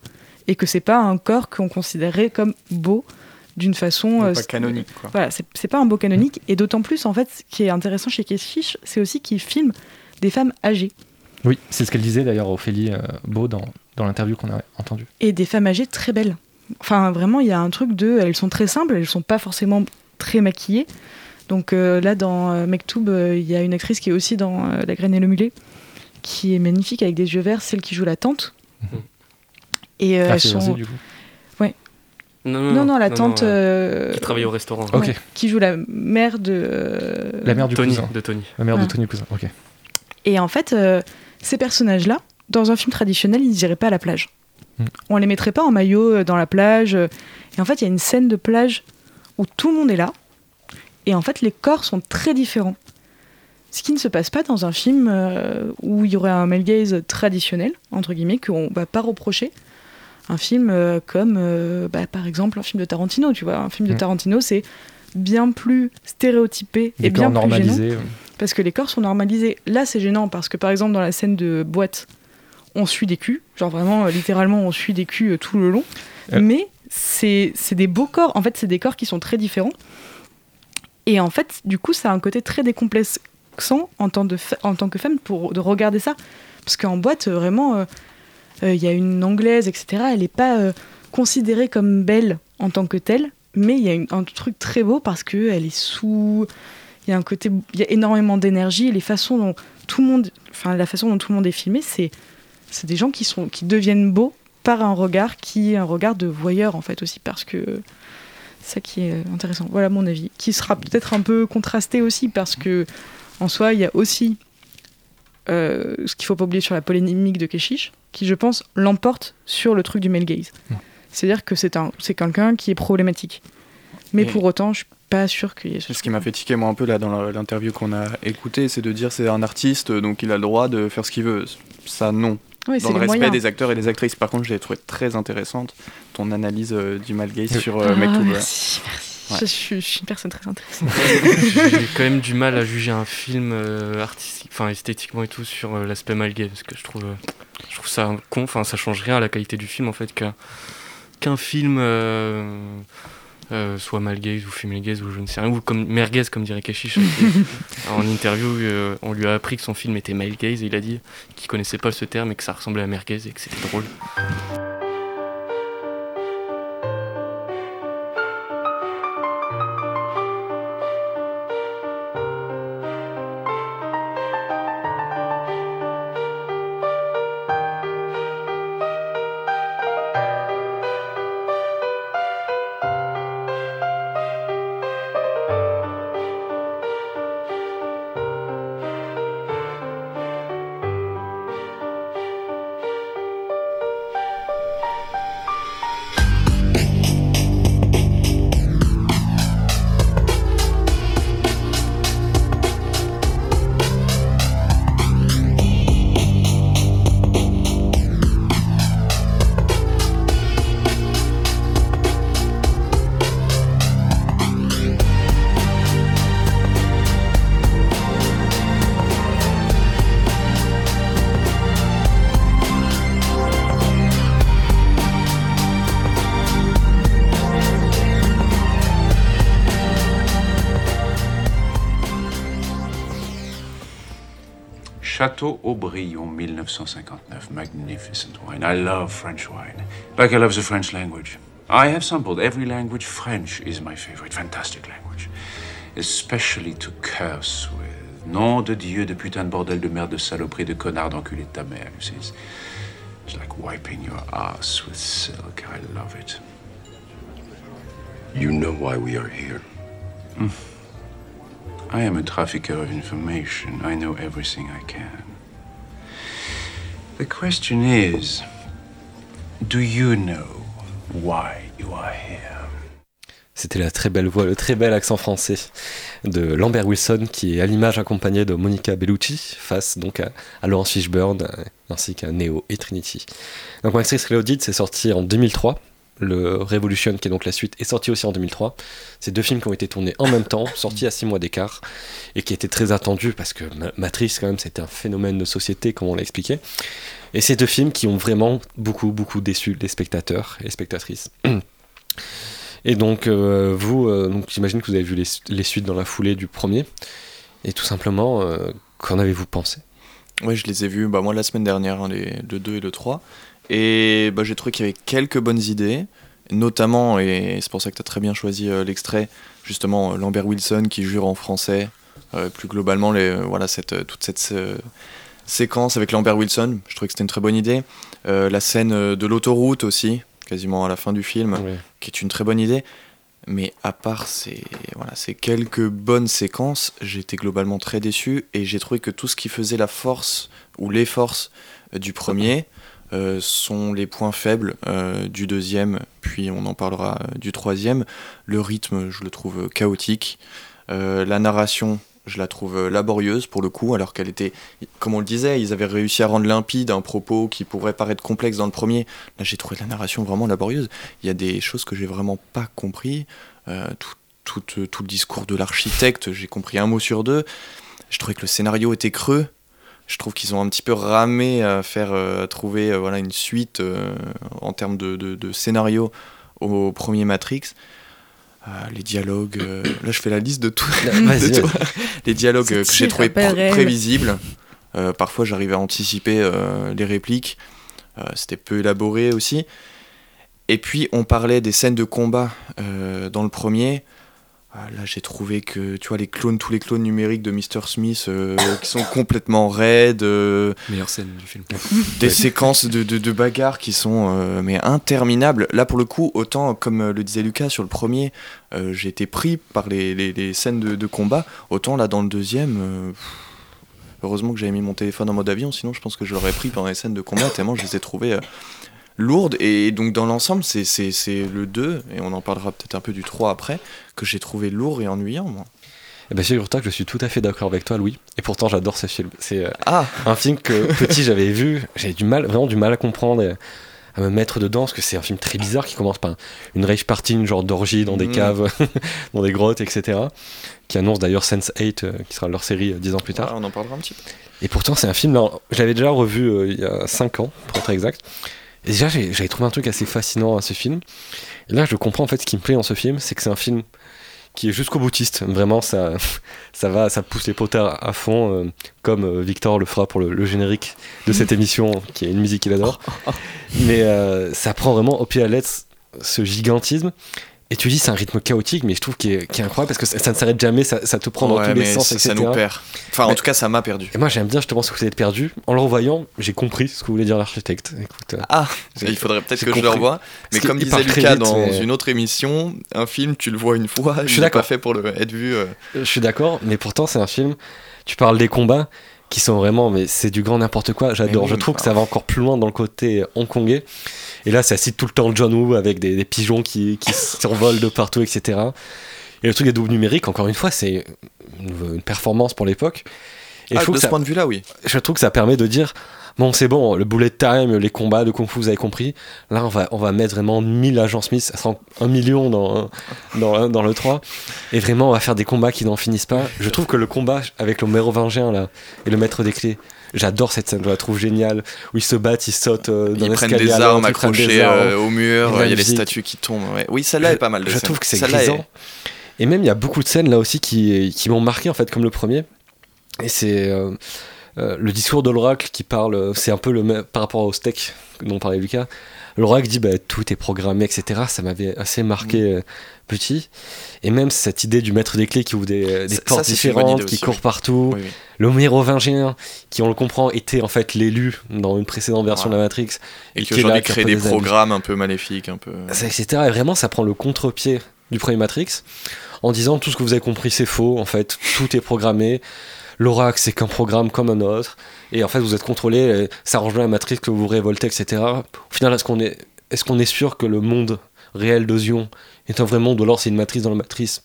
et que c'est pas un corps qu'on considérait comme beau d'une façon euh, pas canonique, quoi. Voilà, c'est c'est pas un beau canonique et d'autant plus en fait, ce qui est intéressant chez Keshish, c'est aussi qu'il filme des femmes âgées. Oui, c'est ce qu'elle disait d'ailleurs Ophélie euh, Beau dans, dans l'interview qu'on a entendue. et des femmes âgées très belles. Enfin, vraiment, il y a un truc de. Elles sont très simples, elles sont pas forcément très maquillées. Donc euh, là, dans euh, Mektoub, euh, il y a une actrice qui est aussi dans euh, La graine et le mulet, qui est magnifique avec des yeux verts, celle qui joue la tante. Et euh, Ah, elles sont. Du coup. Non, Non, non, la tante. euh, euh, qui travaille au restaurant. Ok. ouais, qui joue la mère de. euh, La mère du Tony, cousin. de Tony. La mère Ah. de Tony Cousin, ok. Et en fait, euh, ces personnages-là, dans un film traditionnel, ils iraient pas à la plage. Mm. On les mettrait pas en maillot euh, dans la plage. Et en fait, il y a une scène de plage où tout le monde est là. Et en fait, les corps sont très différents. Ce qui ne se passe pas dans un film euh, où il y aurait un male gaze traditionnel, entre guillemets, qu'on va pas reprocher. Un film euh, comme, euh, bah, par exemple, un film de Tarantino, tu vois. Un film de Mm. Tarantino, c'est bien plus stéréotypé et bien plus gênant parce que les corps sont normalisés. Là, c'est gênant parce que par exemple dans la scène de boîte, on suit des culs, genre vraiment euh, littéralement on suit des culs euh, tout le long. Euh. Mais c'est des beaux corps. En fait, c'est des corps qui sont très différents. Et en fait, du coup, ça a un côté très décomplexant en tant, de en tant que femme pour de regarder ça, parce qu'en boîte, vraiment, il y a une anglaise, etc. Elle n'est pas euh, considérée comme belle en tant que telle, mais il y a un truc très beau parce que elle est sous il y a un côté il y a énormément d'énergie les façons dont tout le monde enfin la façon dont tout le monde est filmé c'est c'est des gens qui sont qui deviennent beaux par un regard qui est un regard de voyeur en fait aussi parce que ça qui est intéressant voilà mon avis qui sera peut-être un peu contrasté aussi parce que en soi il y a aussi euh, ce qu'il faut pas oublier sur la polémique de Keshish qui je pense l'emporte sur le truc du male gaze c'est-à-dire que c'est un c'est quelqu'un qui est problématique mais Et- pour autant je suis pas sûr qu'il y ait ce Ce qui m'a fait tiquer moi un peu là dans l'interview qu'on a écouté, c'est de dire c'est un artiste donc il a le droit de faire ce qu'il veut. Ça non. Oui, c'est dans le respect moyens. des acteurs et des actrices. Par contre, j'ai trouvé très intéressante ton analyse euh, du Malgaze Oui. sur euh, Ah, Mektoub. merci, merci. Ouais. Je, suis, je suis une personne très intéressante. J'ai quand même du mal à juger un film euh, artistique, enfin esthétiquement et tout sur euh, l'aspect mal gay parce que je trouve, euh, je trouve ça con, enfin ça change rien à la qualité du film en fait qu'un qu'un film euh, euh, soit mal gaze ou female gaze ou je ne sais rien ou comme merguez comme dirait Keshish en interview euh, on lui a appris que son film était male gaze et il a dit qu'il connaissait pas ce terme et que ça ressemblait à merguez et que c'était drôle. Château Aubryon, 1959. Magnificent wine. I love French wine. Like I love the French language. I have sampled every language. French is my favorite. Fantastic language. Especially to curse with. Nom de Dieu, de putain de bordel de merde, de saloperie, de connard, d'enculé de ta mère. You see, it's, it's like wiping your ass with silk. I love it. You know why we are here. Mm. I am a trafficker of information. I know everything I can. The question is do you know why you are here? C'était la très belle voix, le très bel accent français de Lambert Wilson qui est à l'image accompagné de Monica Bellucci face donc à, Laurence Fishburne ainsi qu'à Neo et Trinity. Donc Matrix Reloaded c'est sorti en 2003 le Revolution, qui est donc la suite, est sorti aussi en 2003. C'est deux films qui ont été tournés en même temps, sortis à six mois d'écart, et qui étaient très attendus parce que Matrix, quand même, c'était un phénomène de société, comme on l'a expliqué. Et ces deux films qui ont vraiment beaucoup, beaucoup déçu les spectateurs et spectatrices. Et donc, euh, vous, euh, j'imagine que vous avez vu les, les, suites dans la foulée du premier. Et tout simplement, euh, qu'en avez-vous pensé? Oui, je les ai vus, bah, moi, la semaine dernière, hein, les, le 2 et le 3. Et bah, j'ai trouvé qu'il y avait quelques bonnes idées, notamment, et c'est pour ça que tu as très bien choisi euh, l'extrait, justement, Lambert Wilson qui jure en français. Euh, plus globalement, les, euh, voilà, cette, toute cette séquence avec Lambert Wilson, je trouvais que c'était une très bonne idée. la scène de l'autoroute aussi, quasiment à la fin du film, Oui. qui est une très bonne idée. Mais à part ces, voilà, ces quelques bonnes séquences, j'étais globalement très déçu et j'ai trouvé que tout ce qui faisait la force ou les forces euh, du premier euh, sont les points faibles euh, du deuxième, puis on en parlera euh, du troisième. Le rythme, je le trouve chaotique. La narration, je la trouve laborieuse pour le coup, alors qu'elle était, comme on le disait, ils avaient réussi à rendre limpide un propos qui pourrait paraître complexe dans le premier. Là, j'ai trouvé la narration vraiment laborieuse. Il y a des choses que j'ai vraiment pas compris. Tout, tout, tout le discours de l'architecte, j'ai compris un mot sur deux. Je trouvais que le scénario était creux. Je trouve qu'ils ont un petit peu ramé à faire euh, à trouver euh, voilà, une suite euh, en termes de, de, de scénario au premier Matrix. Euh, les dialogues, euh, là je fais la liste de tout. De les dialogues euh, que j'ai trouvé pr- prévisibles. Euh, parfois j'arrivais à anticiper euh, les répliques. Euh, C'était peu élaboré aussi. Et puis on parlait des scènes de combat euh, dans le premier. Ah, Là, j'ai trouvé que tu vois les clones, tous les clones numériques de Mr. Smith euh, qui sont complètement raides, euh, Meilleure scène du film. des Ouais. séquences de, de, de bagarres qui sont euh, mais interminables. Là, pour le coup, autant comme le disait Lucas sur le premier, j'ai été pris par les, les, les scènes de, de combat, autant là dans le deuxième. heureusement que j'avais mis mon téléphone en mode avion, sinon je pense que je l'aurais pris pendant les scènes de combat tellement je les ai trouvées euh, lourdes. Et donc dans l'ensemble, c'est c'est- c'est le 2, et on en parlera peut-être un peu du 3 après, que j'ai trouvé lourd et ennuyant. Moi. Eh ben, figure-toi que je suis tout à fait d'accord avec toi, Louis. Et pourtant, j'adore ce film. C'est euh, Ah. un film que petit j'avais vu. J'avais du mal, vraiment du mal à comprendre, et à me mettre dedans, parce que c'est un film très bizarre qui commence par une rave party, une genre d'orgie dans des Mhm. caves, dans des grottes, etc. Qui annonce d'ailleurs Sense8, euh, qui sera leur série euh, dix ans plus tard. On en parlera un petit peu. Et pourtant, c'est un film, là, je l'avais déjà revu euh, il y a 5 ans, pour être exact. Et déjà, j'avais trouvé un truc assez fascinant à ce film. Et là, je comprends en fait ce qui me plaît dans ce film, c'est que c'est un film qui est jusqu'au boutiste. Vraiment, ça, ça va, ça pousse les potards à fond, euh, comme euh, Victor le fera pour le, le générique de cette émission, qui est une musique qu'il adore. Mais euh, ça prend vraiment au pied à lettre ce gigantisme. Et tu dis, c'est un rythme chaotique, mais je trouve qu'il est, incroyable parce que ça, ça ne s'arrête jamais, ça, ça te prend dans tous les sens, ça, etc. ça nous perd. Enfin, en tout cas, ça m'a perdu. et moi j'aime bien justement ce que vous êtes perdu. En le revoyant, j'ai compris ce que voulait dire l'architecte. Écoute, euh, Ah, il faudrait peut-être que je le revoie. Mais Parce comme disait Lucas vite, dans mais- une autre émission, un film, tu le vois une fois, Je suis pas fait pour le, être vu. euh. Je suis d'accord, mais pourtant c'est un film. Tu parles des combats qui sont vraiment, mais c'est du grand n'importe quoi. J'adore. Oui, Je trouve que bah. ça va encore plus loin dans le côté hongkongais. Et là, ça cite tout le temps John Woo avec des, des pigeons qui, qui s'envolent de partout, etc. Et le truc des doubles numériques, encore une fois, c'est une, une performance pour l'époque. Et Ah, je trouve de que ce ça- point de vue-là, oui. je trouve que ça permet de dire bon c'est bon le bullet time les combats de kung fu vous avez compris là on va on va mettre vraiment 1000 agents Smith ça sera un million dans dans, dans le 3 et vraiment on va faire des combats qui n'en finissent pas je trouve que le combat avec le mérovingien là et le maître des clés J'adore cette scène, je la trouve géniale. Où ils se battent, ils sautent euh, dans Ils prennent des armes ils prennent des accrochées armes. euh, au mur, il y a les statues qui tombent. ouais. Oui, celle-là est pas mal de Je scènes. trouve que c'est est- grisant. Et même, il y a beaucoup de scènes là aussi qui, qui m'ont marqué en fait, comme le premier. Et c'est. euh, euh, le discours de l'oracle qui parle, c'est un peu le même par rapport au steak dont parlait Lucas. L'oracle dit bah, tout est programmé, etc. Ça m'avait assez marqué euh, petit. Et même cette idée du maître des clés qui ouvre des, des Ça- portes ça, différentes, idée qui court partout. Oui, oui. Le mérovingien, qui on le comprend, était en fait l'élu dans une précédente version de la Matrix. Et qui qui aujourd'hui crée des programmes un peu maléfiques, un peu. Ça, etc. Et vraiment, ça prend le contre-pied du premier Matrix en disant tout ce que vous avez compris, c'est faux. En fait, tout est programmé. L'oracle, c'est qu'un programme comme un autre. Et en fait, vous êtes contrôlé. Ça arrange bien la Matrix que vous vous révoltez, etc. Au final, est-ce qu'on est, est, qu'on est sûr que le monde réel de Zion est un vrai monde ou alors c'est une matrice dans la matrice?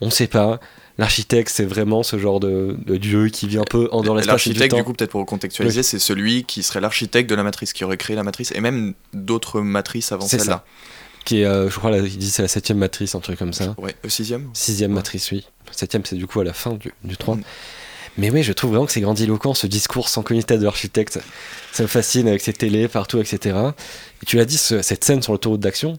On ne sait pas. L'architecte, c'est vraiment ce genre de, de dieu qui vit un peu en dehors de l'espace du L'architecte, temps. du coup, peut-être pour contextualiser, c'est celui qui serait l'architecte de la matrice, qui aurait créé la matrice, et même d'autres matrices avant celle-là. ça. Qui est, euh, je crois, il dit c'est la septième matrice, un truc comme ça. Ouais, euh, sixième Sixième matrice, oui. Septième, c'est du coup à la fin du, du 3. Mais oui, je trouve vraiment que c'est grandiloquent, ce discours sans comité de l'architecte. Ça me fascine avec ses télés partout, etc. Et tu l'as dit, ce- cette scène sur l'autoroute d'action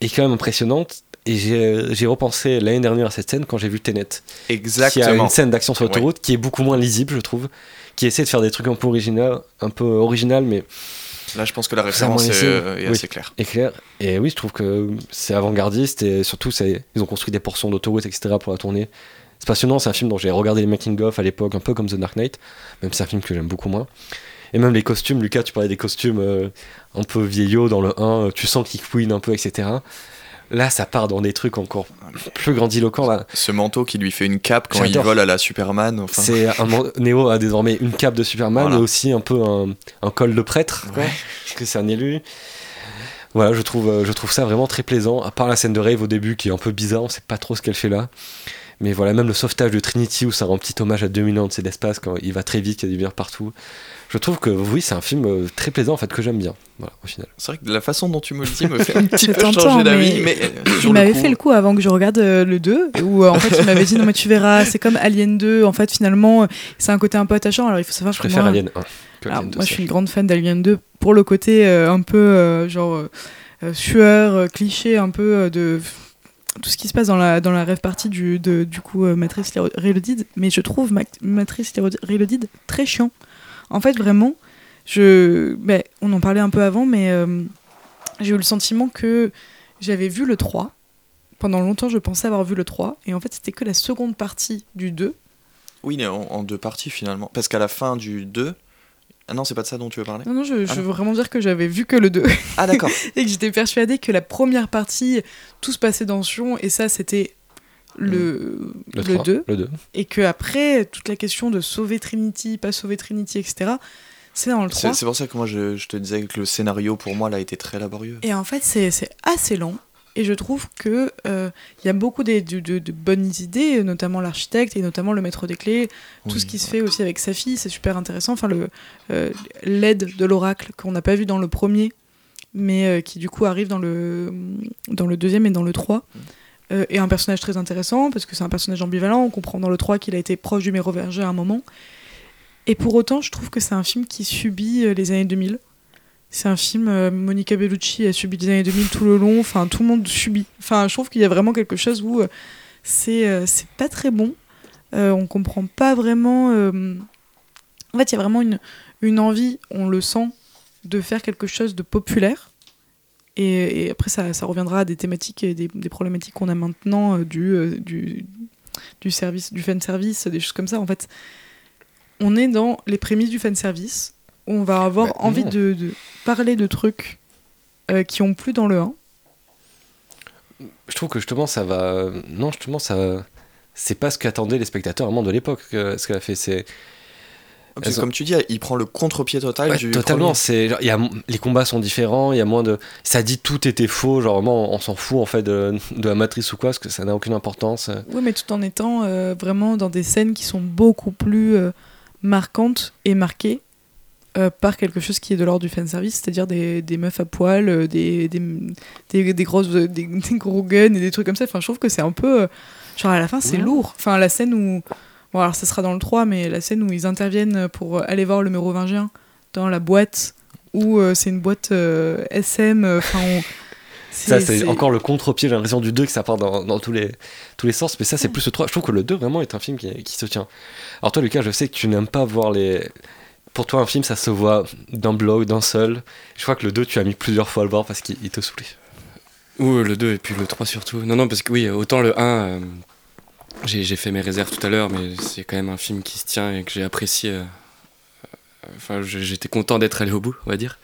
est quand même impressionnante. Et j'ai j'ai repensé l'année dernière à cette scène quand j'ai vu Tenet. Qui a Exactement. une scène d'action sur l'autoroute qui est beaucoup moins lisible, je trouve. Qui essaie de faire des trucs un peu original, un peu original, mais Là, je pense que la référence est, euh, est Oui, assez claire. est. Et oui, je trouve que c'est avant-gardiste et surtout, ils ont construit des portions d'autoroute, etc. pour la tourner. C'est passionnant, c'est un film dont j'ai regardé les making-of à l'époque, un peu comme The Dark Knight, même si c'est un film que j'aime beaucoup moins. Et même les costumes, Lucas, tu parlais des costumes euh, un peu vieillots dans le 1, euh, tu sens qu'ils couinent un peu, etc. Là, ça part dans des trucs encore plus grandiloquents. Là. Ce manteau qui lui fait une cape quand il vole à la Superman. Enfin... C'est Neo a désormais une cape de Superman Voilà. et aussi un peu un, un col de prêtre, quoi, Ouais. parce que c'est un élu. Voilà, je trouve, euh, je trouve ça vraiment très plaisant. À part la scène de rave au début qui est un peu bizarre, on sait pas trop ce qu'elle fait là. Mais voilà, même le sauvetage de Trinity où ça rend petit hommage à 2000 ans de l'espace quand il va très vite, il y a des lumières partout. Je trouve que oui, c'est un film euh, très plaisant en fait que j'aime bien. Voilà, au final. C'est vrai que la façon dont tu me le dis me fait un petit peu changer d'avis, mais mais, euh, sur m'avait coup, fait le coup avant que je regarde euh, le 2, où euh, en fait il m'avait dit non mais tu verras, c'est comme Alien 2, en fait finalement c'est un côté un peu attachant, alors il faut savoir Je que préfère moi, Alien 1 que Alien 2. moi je suis une grande fan d'Alien 2 pour le côté euh, un peu euh, genre sueur, euh, cliché un peu euh, de tout ce qui se passe dans la, dans la rêve partie du, de, du coup euh, Matrix Reloaded, mais je trouve Ma- Matrix Reloaded très chiant. En fait, vraiment, je, ben, on en parlait un peu avant, mais euh, j'ai eu le sentiment que j'avais vu le 3. Pendant longtemps, je pensais avoir vu le 3, et en fait, c'était que la seconde partie du 2. Oui, mais en, en deux parties finalement. Parce qu'à la fin du 2. Ah non, c'est pas de ça dont tu veux parler Non, non, je, Ah je veux vraiment dire que j'avais vu que le 2. Ah, d'accord. et que j'étais persuadée que la première partie, tout se passait dans Sion, et ça, c'était le, Le le 3, 2. le 2. Et que après, toute la question de sauver Trinity, pas sauver Trinity, etc., c'est dans le 3. C'est pour ça que moi je, je te disais que le scénario pour moi là a été très laborieux. Et en fait, c'est c'est assez lent. Et je trouve que euh, y a beaucoup de, de- de bonnes idées, notamment l'architecte et notamment le maître des clés. Tout ce qui se fait aussi avec sa fille, c'est super intéressant. Enfin, euh, l'aide de l'oracle qu'on n'a pas vu dans le premier, mais euh, qui du coup arrive dans le dans le deuxième et dans le 3. Euh, et un personnage très intéressant parce que c'est un personnage ambivalent. On comprend dans le 3 qu'il a été proche du Mérovingien à un moment. Et pour autant, je trouve que c'est un film qui subit les années 2000. C'est un film, euh, Monica Bellucci a subi les années 2000 tout le long, enfin tout le monde subit. Enfin, je trouve qu'il y a vraiment quelque chose où euh, c'est euh, c'est pas très bon. On comprend pas vraiment. En fait, il y a vraiment une, une envie, on le sent, de faire quelque chose de populaire. Et, après, ça, ça reviendra à des thématiques et des, des problématiques qu'on a maintenant du, du, du service, du fan service, des choses comme ça. En fait, on est dans les prémices du fan service. Où On va avoir Bah, envie de, de parler de trucs euh, qui ont plus dans le 1. Je trouve que justement ça va. Non, justement ça. C'est pas ce qu'attendaient les spectateurs vraiment de l'époque. que- Ce qu'elle a fait, c'est. Parce que comme tu dis, il prend le contre-pied total Ouais, du. totalement. C'est genre, il y a les combats sont différents. Il y a moins de. Ça dit tout était faux. Genre vraiment, on s'en fout en fait de, de la matrice ou quoi, parce que ça n'a aucune importance. Oui, mais tout en étant euh, vraiment dans des scènes qui sont beaucoup plus euh, marquantes et marquées euh, par quelque chose qui est de l'ordre du fanservice, c'est-à-dire des, des meufs à poil, euh, des, des, des, des grosses, des, des gros guns et des trucs comme ça. Enfin, je trouve que c'est un peu. euh, genre à la fin, c'est Ouais. lourd. Enfin, la scène où. Bon, alors ça sera dans le 3, mais la scène où ils interviennent pour aller voir le mérovingien dans la boîte, où euh, c'est une boîte euh, SM. euh, Enfin, on- Ça, C'est- encore le contre-pied, j'ai l'impression, du 2 que ça part dans, dans tous, les, tous les sens. Mais ça, c'est plus le 3. Je trouve que le 2 vraiment est un film qui, qui se tient. Alors, toi, Lucas, je sais que tu n'aimes pas voir les. Pour toi, un film, ça se voit d'un bloc, d'un seul. Je crois que le 2, tu as mis plusieurs fois à le voir parce qu'il il te saoulait. Ou le 2 et puis le 3 surtout. Non, non, parce que oui, autant le 1, euh, j'ai fait mes réserves tout à l'heure, mais c'est quand même un film qui se tient et que j'ai apprécié. euh, euh, Enfin, j'étais content d'être allé au bout, on va dire.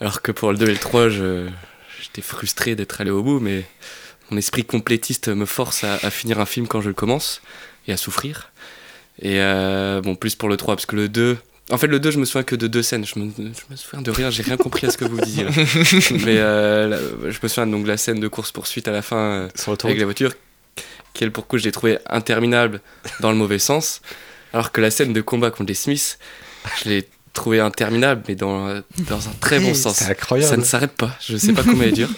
Alors que pour le 2 et le 3, je- j'étais frustré d'être allé au bout, mais mon esprit complétiste me force à, finir un film quand je le commence et à souffrir. Et euh, bon, plus pour le 3, parce que le 2. En fait, le 2, je me souviens que de deux scènes. Je me, je me souviens de rien, j'ai rien compris à ce que vous disiez là. Mais euh, je me souviens donc de la scène de course-poursuite à la fin euh, avec la voiture, quelle pour coup je l'ai trouvé interminable dans le mauvais sens. Alors que la scène de combat contre les Smiths, je l'ai trouvé interminable, mais dans, dans un très bon sens. C'est incroyable. Ça ne s'arrête pas. Je sais pas comment elle dure.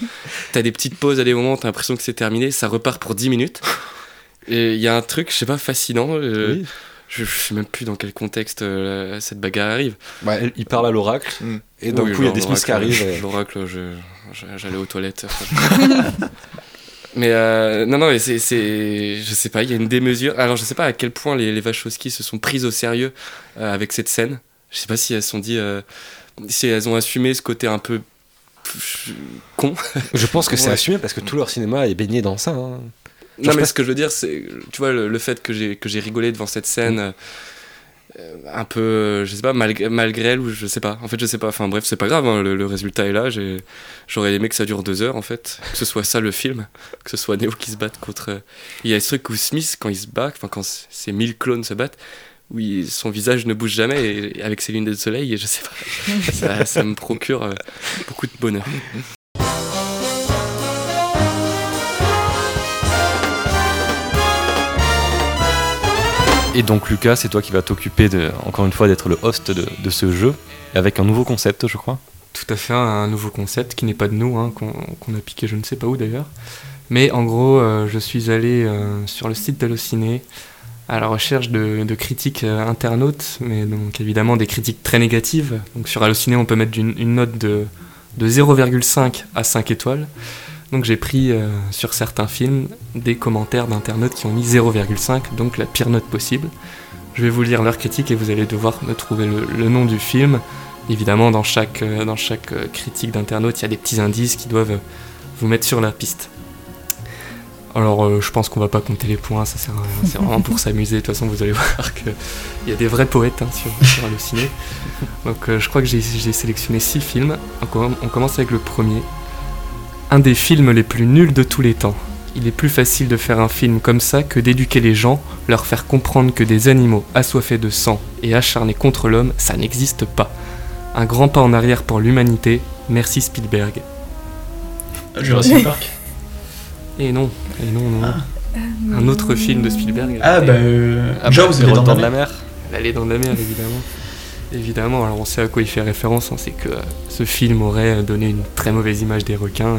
T'as des petites pauses à des moments, t'as l'impression que c'est terminé, ça repart pour 10 minutes. Et il y a un truc, je sais pas, fascinant. euh, Oui. Je, je sais même plus dans quel contexte euh, cette bagarre arrive. Bah, il parle à l'oracle, et d'un Oui, coup, il y a des Smiths qui l'oracle, arrivent. et- L'oracle, je- je- j'allais aux toilettes. Mais euh, non, non, mais c'est, c'est, je sais pas, il y a une démesure. Alors, je sais pas à quel point les, les Wachowski se sont prises au sérieux euh, avec cette scène. Je sais pas si elles sont dit, euh, si elles ont assumé ce côté un peu pff, con. Je pense que c'est Ouais. assumé parce que tout leur cinéma est baigné dans ça. hein. Genre, Non, mais ce que je veux dire, c'est, tu vois, le, le fait que j'ai, que j'ai rigolé devant cette scène, euh, un peu, je sais pas, malgré, malgré elle, ou je sais pas. En fait, je sais pas. Enfin, bref, c'est pas grave, hein, le, le résultat est là. J'ai, j'aurais aimé que ça dure deux heures, en fait. Que ce soit ça le film, que ce soit Neo qui se batte contre. euh, Il y a ce truc où Smith, quand il se bat, enfin, quand ces mille clones se battent, où il- son visage ne bouge jamais, et, et avec ses lunettes de soleil, et je sais pas. ça, ça me procure euh, beaucoup de bonheur. Et donc Lucas, c'est toi qui vas t'occuper de, encore une fois d'être le host de, ce jeu, avec un nouveau concept, je crois. Tout à fait, un nouveau concept qui n'est pas de nous, hein, qu'on a piqué je ne sais pas où d'ailleurs. Mais en gros, euh, je suis allé euh, sur le site d'Allociné à la recherche de, critiques euh, internautes, mais donc évidemment des critiques très négatives. Donc sur Allociné, on peut mettre une, une note de, de 0,5 à 5 étoiles. Donc j'ai pris euh, sur certains films des commentaires d'internautes qui ont mis 0,5, donc la pire note possible. Je vais vous lire leurs critiques et vous allez devoir me trouver le, le nom du film. Évidemment, dans chaque, euh, dans chaque euh, critique d'internaute, il y a des petits indices qui doivent vous mettre sur la piste. Alors, je pense qu'on va pas compter les points, ça sert à rien. C'est vraiment pour s'amuser. De toute façon, vous allez voir qu'il y a des vrais poètes hein, sur, sur Allociné. Donc, je crois que j'ai sélectionné six films. On comm- on commence avec le premier. Un des films les plus nuls de tous les temps. Il est plus facile de faire un film comme ça que d'éduquer les gens, leur faire comprendre que des animaux assoiffés de sang et acharnés contre l'homme, ça n'existe pas. Un grand pas en arrière pour l'humanité. Merci Spielberg. Jurassic Park. Et non, et non, non. Un autre film de Spielberg. Ah, bah, euh, Jaws, Les Les Dents Dents de de la Mer. Les Dents de la Mer, évidemment. Évidemment, alors on sait à quoi il fait référence, hein, c'est que euh, ce film aurait donné une très mauvaise image des requins. euh,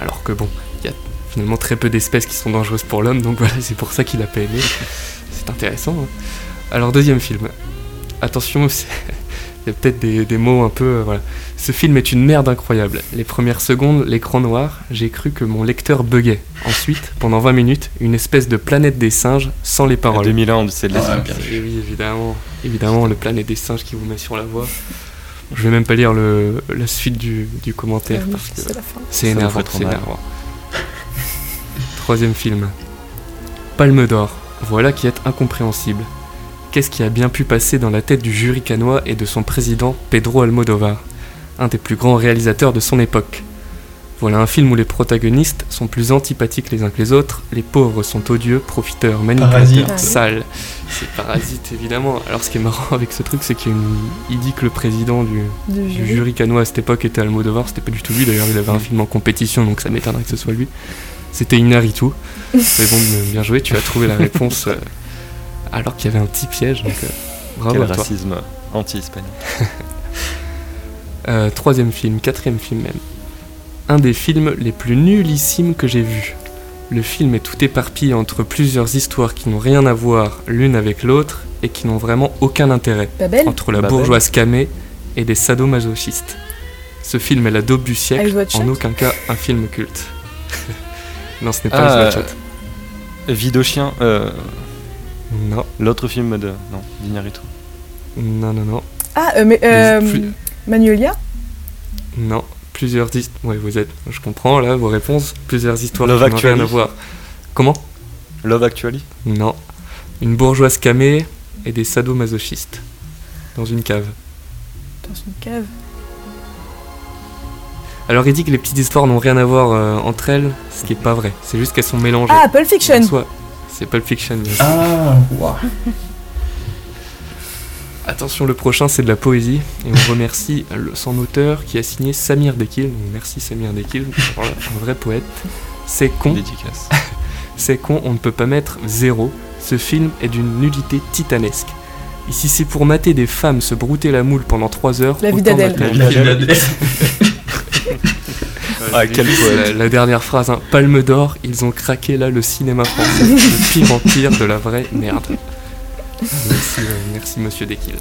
Alors que bon, il y a finalement très peu d'espèces qui sont dangereuses pour l'homme, donc voilà, c'est pour ça qu'il a pas aimé. C'est intéressant. hein. Alors, deuxième film. Attention, il y a peut-être des, mots un peu. euh. Ce film est une merde incroyable. Les premières secondes, l'écran noir, j'ai cru que mon lecteur buguait. Ensuite, pendant 20 minutes, une espèce de planète des singes sans les paroles. 2001, Odyssée de l'espace. Ah, bien Et oui, évidemment. Évidemment, le planète des singes qui vous met sur la voie. Je vais même pas lire le, la suite du, du commentaire Ah oui, parce que c'est la c'est c'est énervant. Troisième film. Palme d'or. Voilà qui est incompréhensible. Qu'est-ce qui a bien pu passer dans la tête du jury canois et de son président Pedro Almodovar, un des plus grands réalisateurs de son époque Voilà un film où les protagonistes sont plus antipathiques les uns que les autres, les pauvres sont odieux, profiteurs, manipulateurs, Parasite. sales. C'est Parasite évidemment. Alors ce qui est marrant avec ce truc, c'est qu'il il dit que le président du, jury. canois à cette époque était Almodovar, c'était pas du tout lui d'ailleurs, il avait un film en compétition donc ça m'étonnerait que ce soit lui. C'était Inaritu. Mais bon, bien joué, tu as trouvé la réponse euh, alors qu'il y avait un petit piège, donc euh, bravo Quel à toi. racisme anti-hispanique. Euh, troisième film, quatrième film même. Un des films les plus nullissimes que j'ai vus. Le film est tout éparpillé entre plusieurs histoires qui n'ont rien à voir l'une avec l'autre et qui n'ont vraiment aucun intérêt. Babel Entre la Babel. bourgeoise camée et des sadomasochistes. Ce film est la daube du siècle, en aucun cas un film culte. non, ce n'est pas Ah, Eyes Wide Shut. Vie de chien. euh, Non. L'autre film de. Non, d'Iñárritu. Non, non, non. Ah, euh, mais euh, plus- Manuelia Non, plusieurs histoires. Ouais, vous êtes. Je comprends là vos réponses. Plusieurs histoires Love qui n'ont rien Actually. à voir. Comment Love Actually Non. Une bourgeoise camée et des sadomasochistes dans une cave. Dans une cave. Alors il dit que les petites histoires n'ont rien à voir euh, entre elles, ce qui est pas vrai. C'est juste qu'elles sont mélangées. Ah, Pulp Fiction C'est Pulp Fiction. bien sûr. Ah, waouh. Attention, le prochain c'est de la poésie et on remercie le, son auteur qui a signé Samir Dekil. Donc, merci Samir Dekil, voilà, un vrai poète. C'est con. Dédicace. C'est con, on ne peut pas mettre zéro. Ce film est d'une nudité titanesque. Ici, c'est pour mater des femmes se brouter la moule pendant 3 heures. La vie autant d'Adèle. La. Ah, quel La, la dernière phrase, hein, Palme d'or, ils ont craqué là le cinéma français. le pire en pire de la vraie merde. Merci, euh, merci monsieur Dekil.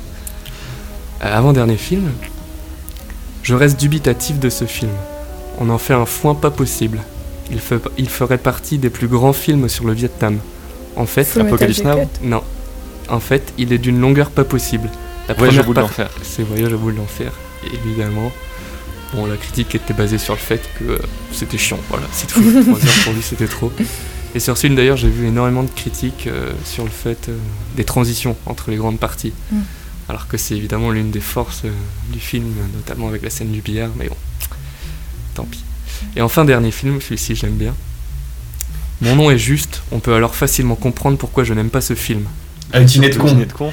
Euh, Avant-dernier film, je reste dubitatif de ce film. On en fait un foin pas possible. Il, fe- il ferait partie des plus grands films sur le Vietnam. En fait, Full Apocalypse Now non. En fait, il est d'une longueur pas possible. La Voyage au première bout de l'enfer. C'est Voyage au bout de l'enfer, évidemment. Bon, la critique était basée sur le fait que euh, c'était chiant, voilà, c'est tout. 3 heures pour lui, c'était trop. Et sur ce film, d'ailleurs, j'ai vu énormément de critiques euh, sur le fait euh, des transitions entre les grandes parties. Mm. Alors que c'est évidemment l'une des forces euh, du film, notamment avec la scène du billard, mais bon, tant pis. Et enfin, dernier film, celui-ci j'aime bien. Mon nom est juste, on peut alors facilement comprendre pourquoi je n'aime pas ce film. Un dîner de Le con. dîner de con.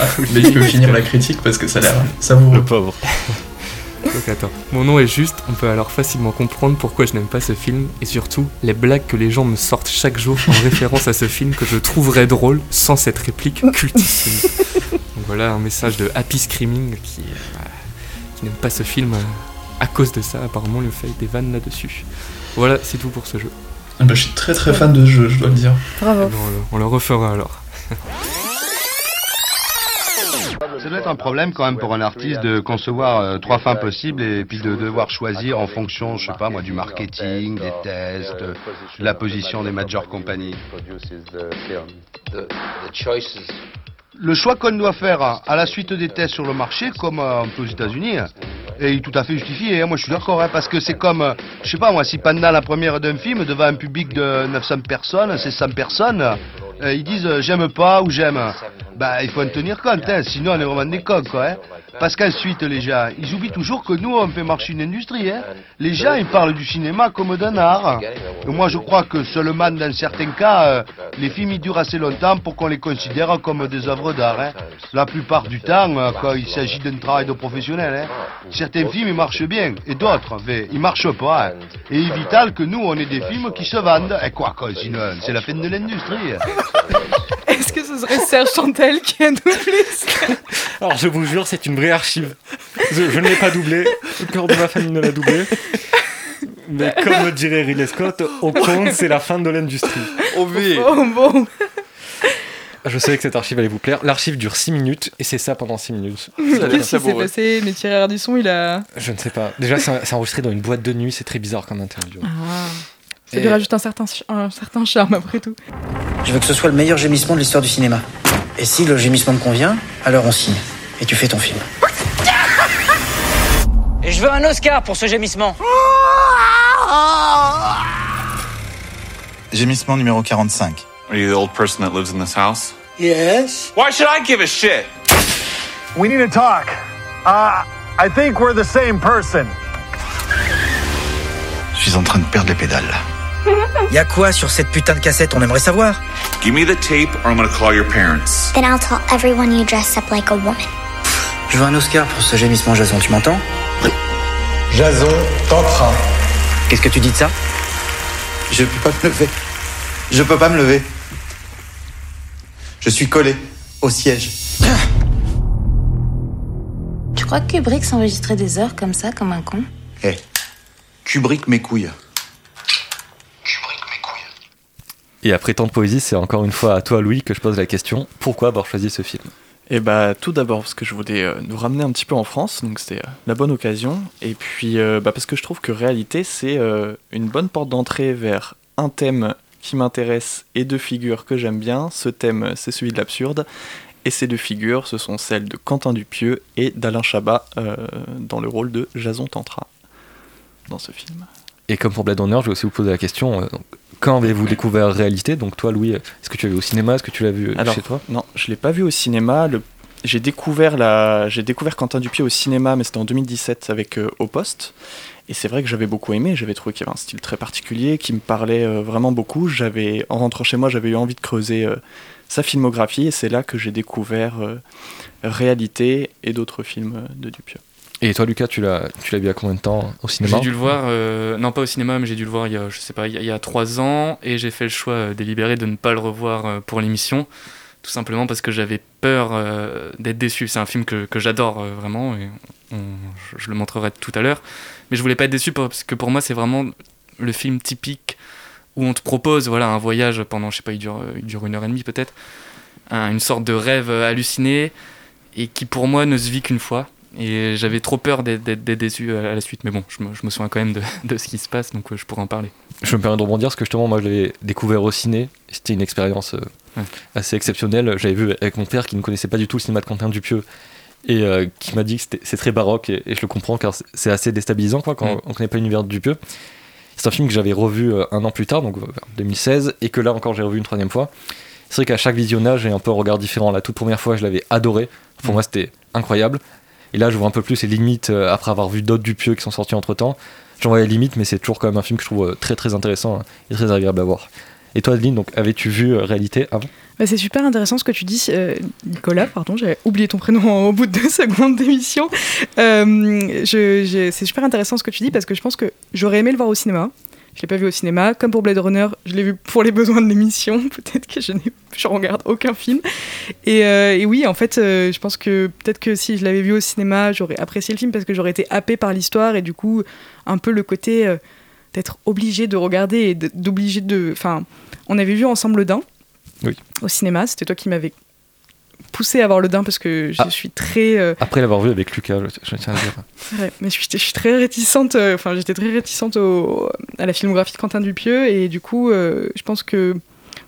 Ah, mais il peut finir la critique parce que ça a l'air savoureux. Le pauvre. Mon nom est juste, on peut alors facilement comprendre pourquoi je n'aime pas ce film et surtout les blagues que les gens me sortent chaque jour en référence à ce film que je trouverais drôle sans cette réplique cultissime. Donc voilà un message de Happy Screaming qui, euh, qui n'aime pas ce film euh, à cause de ça. Apparemment, il me fait des vannes là-dessus. Voilà, c'est tout pour ce jeu. Ah bah, je suis très très fan de ce jeu, je dois le dire. Bravo. Bon, on le- on le refera alors. Ça doit être un problème quand même pour un artiste de concevoir euh, trois fins possibles et puis de devoir choisir en fonction, je sais pas moi, du marketing, des tests, la position des major compagnies. Le choix qu'on doit faire à la suite des tests sur le marché, comme euh, aux États-Unis, hein, est tout à fait justifié. hein. Moi, je suis d'accord, hein, parce que c'est comme, euh, je sais pas moi, si pendant la première d'un film, devant un public de 900 personnes, c'est 100 personnes, euh, ils disent j'aime pas ou j'aime. Bah, il faut en tenir compte, hein, sinon on est vraiment des cons, quoi. Parce qu'ensuite, les gens, ils oublient toujours que nous, on fait marcher une industrie. Hein. Les gens, ils parlent du cinéma comme d'un art. Et moi, je crois que seulement dans certains cas, euh, les films, ils durent assez longtemps pour qu'on les considère comme des œuvres d'art. Hein. La plupart du temps, euh, quand il s'agit d'un travail de professionnel, hein, certains films, ils marchent bien, et d'autres, ben, ils marchent pas. hein. Et il est vital que nous, on ait des films qui se vendent. Et quoi, quoi, sinon, c'est la fin de l'industrie. Est-ce que ce serait Serge Chantel qui a doublé ça? Alors je vous jure, c'est une vraie archive. Je, je ne l'ai pas doublé, le cœur de ma famille ne l'a doublé. Mais comme dirait Ridley Scott, au compte, c'est la fin de l'industrie. Oh, mais... Oh bon. Je savais que cette archive allait vous plaire. L'archive dure 6 minutes et c'est ça pendant 6 minutes. Qu'est-ce qui s'est passé Mais Thierry Ardisson, il a. Je ne sais pas. Déjà, c'est enregistré dans une boîte de nuit, c'est très bizarre comme interview. Ah. Ça lui rajoute un certain, un certain charme après tout. Je veux que ce soit le meilleur gémissement de l'histoire du cinéma. Et si le gémissement me convient, alors on signe. Et tu fais ton film. Et je veux un Oscar pour ce gémissement. Gémissement numéro 45. Are you the old person that lives in this house? Yes? Why should I give a shit? We need to talk. Uh, I think we're the same person. Je suis en train de perdre les pédales. Y a quoi sur cette putain de cassette On aimerait savoir? Give me the tape or I'm gonna call your parents. Then I'll tell everyone you dress up like a woman. Je veux un Oscar pour ce gémissement, Jason, tu m'entends Jason tentera. Qu'est-ce que tu dis de ça? Je peux pas me lever. Je peux pas me lever. Je suis collé au siège. Tu crois que Kubrick s'enregistrait des heures comme ça, comme un con? Eh, Kubrick mes couilles. Et après tant de poésie, c'est encore une fois à toi, Louis, que je pose la question pourquoi avoir choisi ce film? Et bah tout d'abord parce que je voulais euh, nous ramener un petit peu en France, donc c'était euh, la bonne occasion. Et puis euh, bah, parce que je trouve que réalité c'est une bonne porte d'entrée vers un thème qui m'intéresse et deux figures que j'aime bien. Ce thème c'est celui de l'absurde. Et ces deux figures, ce sont celles de Quentin Dupieux et d'Alain Chabat dans le rôle de Jason Tantra dans ce film. Et comme pour Blade Runner, je vais aussi vous poser la question quand avez-vous découvert Réalité? Donc, toi, Louis, est-ce que tu l'as vu au cinéma? Est-ce que tu l'as vu euh, Alors, chez toi? Non, je l'ai pas vu au cinéma. Le... J'ai découvert la... j'ai découvert Quentin Dupieux au cinéma, mais c'était en 2017 avec euh, Au Poste. Et c'est vrai que j'avais beaucoup aimé. J'avais trouvé qu'il y avait un style très particulier, qui me parlait euh, vraiment beaucoup. J'avais, en rentrant chez moi, j'avais eu envie de creuser euh, sa filmographie, et c'est là que j'ai découvert Réalité et d'autres films de Dupieux. Et toi, Lucas, tu l'as, tu l'as vu à combien de temps au cinéma J'ai dû le voir, euh, non pas au cinéma, mais j'ai dû le voir il y a, je sais pas, il y a, trois ans, et j'ai fait le choix euh, délibéré de ne pas le revoir euh, pour l'émission, tout simplement parce que j'avais peur d'être déçu. C'est un film que, que j'adore vraiment, et je, le montrerai tout à l'heure, mais je voulais pas être déçu parce que pour moi c'est vraiment le film typique où on te propose voilà un voyage pendant, je sais pas, il dure, il dure une heure et demie peut-être, un- une sorte de rêve halluciné, et qui pour moi ne se vit qu'une fois. Et j'avais trop peur d'être- déçu à la suite. Mais bon, je me, je me souviens quand même de, de ce qui se passe, donc euh, je pourrais en parler. Je me permets de rebondir parce que justement, moi, je l'avais découvert au ciné. C'était une expérience euh, Ouais. assez exceptionnelle. J'avais vu avec mon père qui ne connaissait pas du tout le cinéma de Quentin Dupieux et euh, qui m'a dit que c'était- c'est très baroque et, et je le comprends car c'est- assez déstabilisant quoi, quand on ne connaît pas l'univers de Dupieux. C'est un film que j'avais revu un an plus tard, donc euh, vers 2016, et que là encore j'ai revu une troisième fois. C'est vrai qu'à chaque visionnage, j'ai un peu un regard différent. La toute première fois, je l'avais adoré. Pour Mm. moi, c'était incroyable. Et là, je vois un peu plus les limites euh, après avoir vu d'autres Dupieux qui sont sortis entre temps. J'en vois les limites, mais c'est toujours quand même un film que je trouve euh, très très intéressant hein, et très agréable à voir. Et toi, Adeline, donc avais-tu vu euh, Réalité avant? Bah, c'est super intéressant ce que tu dis, Nicolas, pardon, j'avais oublié ton prénom au bout de deux secondes d'émission. C'est super intéressant ce que tu dis parce que je pense que j'aurais aimé le voir au cinéma. Je l'ai pas vu au cinéma. Comme pour Blade Runner, je l'ai vu pour les besoins de l'émission. Peut-être que je je regarde aucun film. Et, euh, et oui, en fait, euh, je pense que peut-être que si je l'avais vu au cinéma, j'aurais apprécié le film parce que j'aurais été happé par l'histoire et du coup, un peu le côté euh, d'être obligé de regarder et d'obligé de. Enfin, on avait vu ensemble Oui. au cinéma. C'était toi qui m'avais poussé à voir le Dain parce que je Ah. suis très. euh, Après l'avoir vu avec Lucas, je, tiens à le dire. c'est vrai, mais je suis, je suis très réticente. euh, Enfin, j'étais très réticente au- à la filmographie de Quentin Dupieux et du coup, euh, je pense que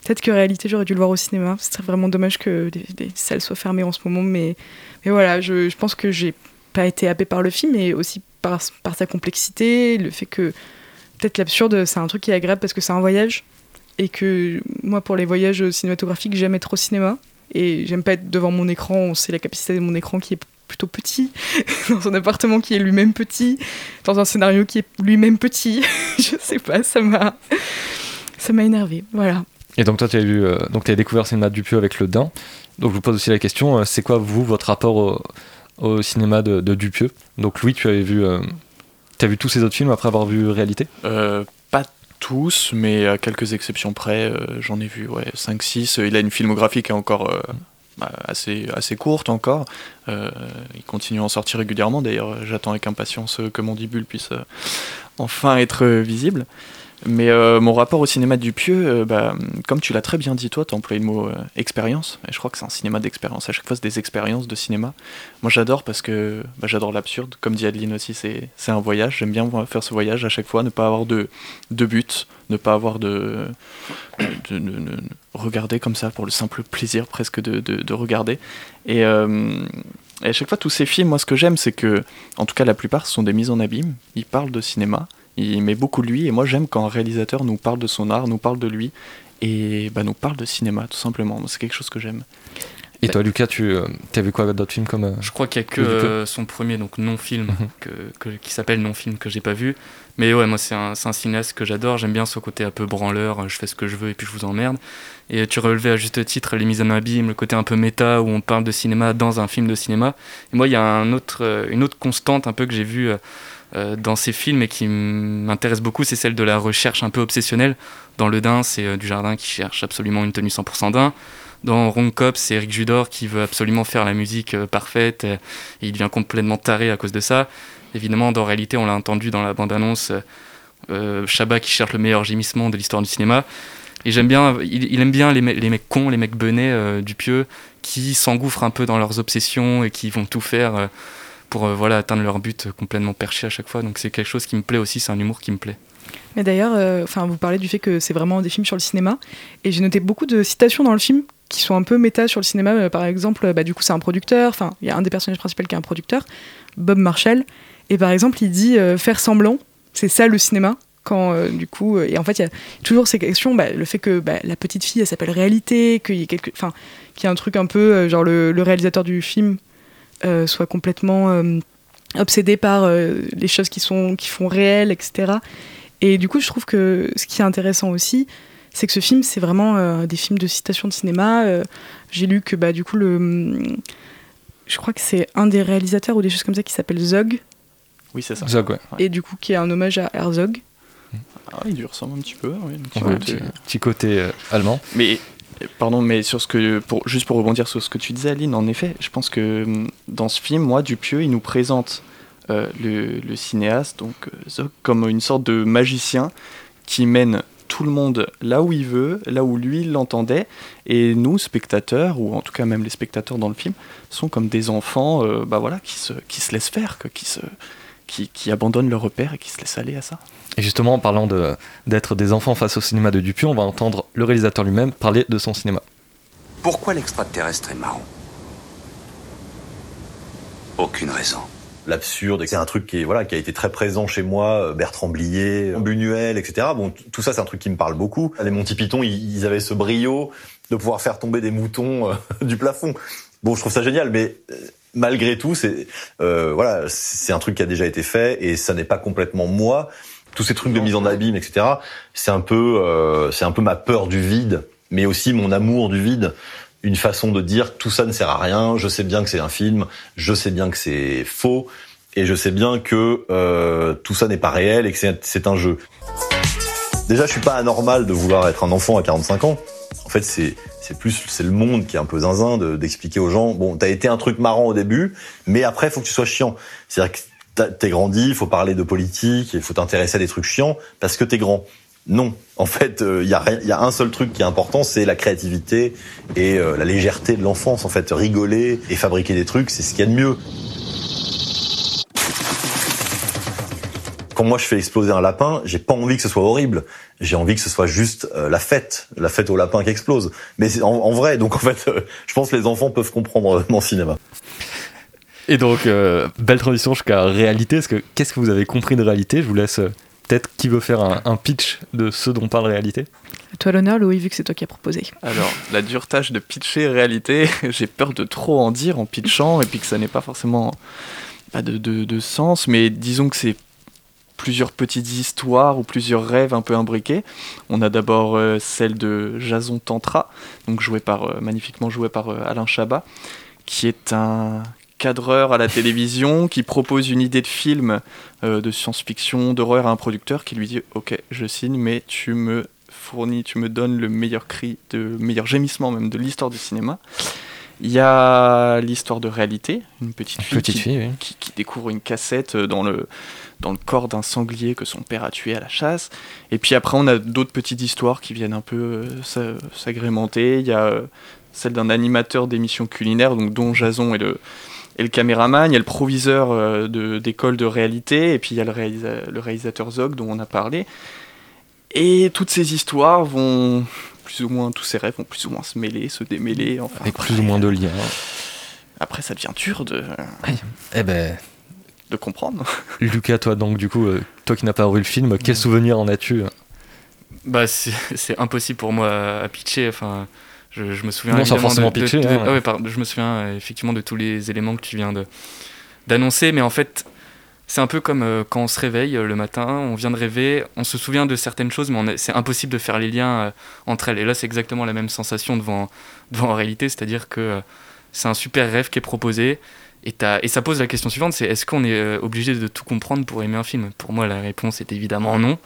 peut-être que réalité, j'aurais dû le voir au cinéma. Ce serait vraiment dommage que les, les salles soient fermées en ce moment, mais, mais voilà, je, je pense que j'ai pas été happée par le film et aussi par, par sa complexité, le fait que peut-être l'absurde, c'est un truc qui est agréable parce que c'est un voyage et que moi, pour les voyages cinématographiques, j'aime être au cinéma et j'aime pas être devant mon écran. Sait la capacité de mon écran qui est plutôt petit, dans un appartement qui est lui-même petit, dans un scénario qui est lui-même petit. je sais pas, ça m'a, ça m'a énervé. Voilà. Et donc toi, tu as vu, euh, donc tu as découvert le cinéma de Dupieux avec le Dain. Donc je vous pose aussi la question, euh, c'est quoi vous votre rapport au, au cinéma de, de Dupieux? Donc Louis, tu avais vu, euh, t'as vu tous ces autres films après avoir vu Réalité? Euh, tous, mais à quelques exceptions près, euh, j'en ai vu ouais, 5-6. Il a une filmographie qui est encore euh, bah, assez, assez courte encore. Euh, il continue à en sortir régulièrement. D'ailleurs, j'attends avec impatience que Mandibule puisse enfin être visible. Mais euh, mon rapport au cinéma de Dupieux, euh, bah, comme tu l'as très bien dit toi, tu as employé le mot euh, expérience, et je crois que c'est un cinéma d'expérience. À chaque fois, c'est des expériences de cinéma. Moi, j'adore parce que bah, j'adore l'absurde. Comme dit Adeline aussi, c'est c'est un voyage. J'aime bien faire ce voyage à chaque fois, ne pas avoir de, de but, ne pas avoir de, de, de- de- de regarder comme ça pour le simple plaisir presque de regarder. Et, euh, et à chaque fois, tous ces films, moi, ce que j'aime, c'est que, en tout cas, la plupart ce sont des mises en abîme. Ils parlent de cinéma. Il met beaucoup de lui. Et moi, j'aime quand un réalisateur nous parle de son art, nous parle de lui. Et bah, nous parle de cinéma, tout simplement. C'est quelque chose que j'aime. Et toi, Lucas, tu euh, as vu quoi d'autres films comme euh, Je crois qu'il y a que euh, son premier, donc non-film, Mhm. que, que- qui s'appelle non-film, que j'ai pas vu. Mais ouais, moi, c'est un, c'est un cinéaste que j'adore. J'aime bien ce côté un peu branleur, euh, je fais ce que je veux et puis je vous emmerde. Et tu relevais à juste titre les mises en abîme, le côté un peu méta où on parle de cinéma dans un film de cinéma. Et moi, il y a un autre, euh, une autre constante un peu que j'ai vue dans ces films et qui m'intéresse beaucoup, c'est celle de la recherche un peu obsessionnelle. Dans Le Dain, c'est euh, Dujardin qui cherche absolument une tenue 100% Dain. Dans Wrong Cop, c'est Eric Judor qui veut absolument faire la musique euh, parfaite et, il devient complètement taré à cause de ça. Évidemment, dans réalité, on l'a entendu dans la bande-annonce, euh, euh, Chabat qui cherche le meilleur gémissement de l'histoire du cinéma. Et j'aime bien, il, aime bien les, me- les mecs cons, les mecs benets euh, du pieu, qui s'engouffrent un peu dans leurs obsessions et qui vont tout faire euh, pour euh, voilà, atteindre leur but euh, complètement perché à chaque fois. Donc c'est quelque chose qui me plaît aussi, c'est un humour qui me plaît. Mais d'ailleurs, euh, enfin, vous parlez du fait que c'est vraiment des films sur le cinéma, et j'ai noté beaucoup de citations dans le film qui sont un peu méta sur le cinéma. Par exemple, bah, du coup, c'est un producteur. Enfin, il y a un des personnages principaux qui est un producteur, Bob Marshall, et par exemple, il dit faire semblant, c'est ça le cinéma. Quand du coup, et en fait, il y a toujours ces questions, bah, le fait que bah, la petite fille, elle s'appelle réalité, qu'il y ait quelque, enfin, a un truc un peu genre le réalisateur du film euh, soit complètement euh, obsédé par euh, les choses qui sont qui font réelles, etc. Et du coup, je trouve que ce qui est intéressant aussi, c'est que ce film, c'est vraiment euh, des films de citation de cinéma. Euh, J'ai lu que bah, du coup, le, je crois que c'est un des réalisateurs ou des choses comme ça qui s'appelle Zog, Oui, c'est ça. Zog, ouais. et du coup qui est un hommage à Herzog. Ah, il lui ressemble un petit peu. oui, un petit Ouais, côté. petit, petit côté euh, allemand. Mais pardon, mais sur ce que juste pour rebondir sur ce que tu disais, Aline, en effet, je pense que hum, dans ce film, moi, Dupieux, il nous présente euh, le, cinéaste, donc euh, Zog, comme une sorte de magicien qui mène tout le monde là où il veut, là où lui l'entendait, et nous, spectateurs, ou en tout cas même les spectateurs dans le film, sont comme des enfants, euh, bah voilà, qui se qui se laissent faire, quoi, qui se qui, qui abandonnent leur repère et qui se laissent aller à ça. Et justement, en parlant de- d'être des enfants face au cinéma de Dupieux, on va entendre le réalisateur lui-même parler de son cinéma. Pourquoi l'extraterrestre est marron Aucune raison. l'absurde. C'est un truc qui, est, voilà, qui a été très présent chez moi, euh, Bertrand Blier, Buñuel, etc. Bon, tout ça, c'est un truc qui me parle beaucoup. Les Monty Python, ils, ils avaient ce brio de pouvoir faire tomber des moutons euh, du plafond. Bon, je trouve ça génial, mais euh, malgré tout, c'est euh, voilà, c'est un truc qui a déjà été fait et ça n'est pas complètement moi. Tous ces trucs de mise en abîme, etc. C'est un peu, euh, c'est un peu ma peur du vide, mais aussi mon amour du vide une façon de dire tout ça ne sert à rien, je sais bien que c'est un film, je sais bien que c'est faux, et je sais bien que euh, tout ça n'est pas réel et que c'est- c'est un jeu. Déjà, je suis pas anormal de vouloir être un enfant à 45 ans. En fait, c'est c'est plus c'est le monde qui est un peu zinzin de- d'expliquer aux gens bon, t'as été un truc marrant au début, mais après faut que tu sois chiant. C'est-à-dire que t'es grandi, il faut parler de politique, il faut t'intéresser à des trucs chiants parce que t'es grand. Non, en fait, il y, a rien- y a un seul truc qui est important, c'est la créativité et euh, la légèreté de l'enfance. En fait, rigoler et fabriquer des trucs, c'est ce qu'il y a de mieux. Quand moi je fais exploser un lapin, j'ai pas envie que ce soit horrible. J'ai envie que ce soit juste euh, la fête, la fête au lapin qui explose. Mais c'est en, en vrai, donc en fait, euh, je pense que les enfants peuvent comprendre euh, mon cinéma. Et donc, euh, belle transition jusqu'à réalité. Parce que qu'est-ce que vous avez compris de réalité? Je vous laisse euh, peut-être qui veut faire un, un pitch de ce dont parle réalité? À toi l'honneur, Louis, vu que c'est toi qui as proposé. Alors, la dure tâche de pitcher réalité, j'ai peur de trop en dire en pitchant et puis que ça n'ait pas forcément pas de, de- de sens, mais disons que c'est plusieurs petites histoires ou plusieurs rêves un peu imbriqués. On a d'abord euh, celle de Jason Tantra, donc joué euh, magnifiquement joué par euh, Alain Chabat, qui est un cadreur à la télévision qui propose une idée de film de science-fiction, d'horreur à un producteur qui lui dit Ok, je signe, mais tu me fournis, tu me donnes le meilleur cri, de meilleur gémissement même de l'histoire du cinéma. Il y a l'histoire de réalité, une petite fille, Petite qui, fille, oui. qui- qui découvre une cassette dans le, dans le corps d'un sanglier que son père a tué à la chasse. Et puis après, on a d'autres petites histoires qui viennent un peu euh, s'a- s'agrémenter. Il y a euh, celle d'un animateur d'émissions culinaires, donc dont Jason est le, est le caméraman. Il y a le proviseur euh, de- d'école de, réalité. Et puis il y a le, réalisa- le réalisateur Zog, dont on a parlé. Et toutes ces histoires vont plus ou moins, tous ces rêves vont plus ou moins se mêler, se démêler. Enfin, Avec plus ou moins de liens. après, ça devient dur de, Eh ben, de comprendre. Lucas, toi, donc, du coup, euh, toi qui n'as pas vu le film, quel souvenir en as-tu euh Bah, c'est impossible pour moi à, pitcher. Enfin, je, je me souviens. Non, sans forcément de- de- pitcher, de- hein. ah ouais, pardon, je me souviens euh, effectivement de tous les éléments que tu viens de d'annoncer, mais en fait, c'est un peu comme euh, quand on se réveille euh, le matin, on vient de rêver, on se souvient de certaines choses, mais c'est impossible de faire les liens euh, entre elles. Et là, c'est exactement la même sensation devant devant la réalité, c'est-à-dire que c'est un super rêve qui est proposé. Et, et ça pose la question suivante, c'est est-ce qu'on est obligé de tout comprendre pour aimer un film? Pour moi, la réponse est évidemment non.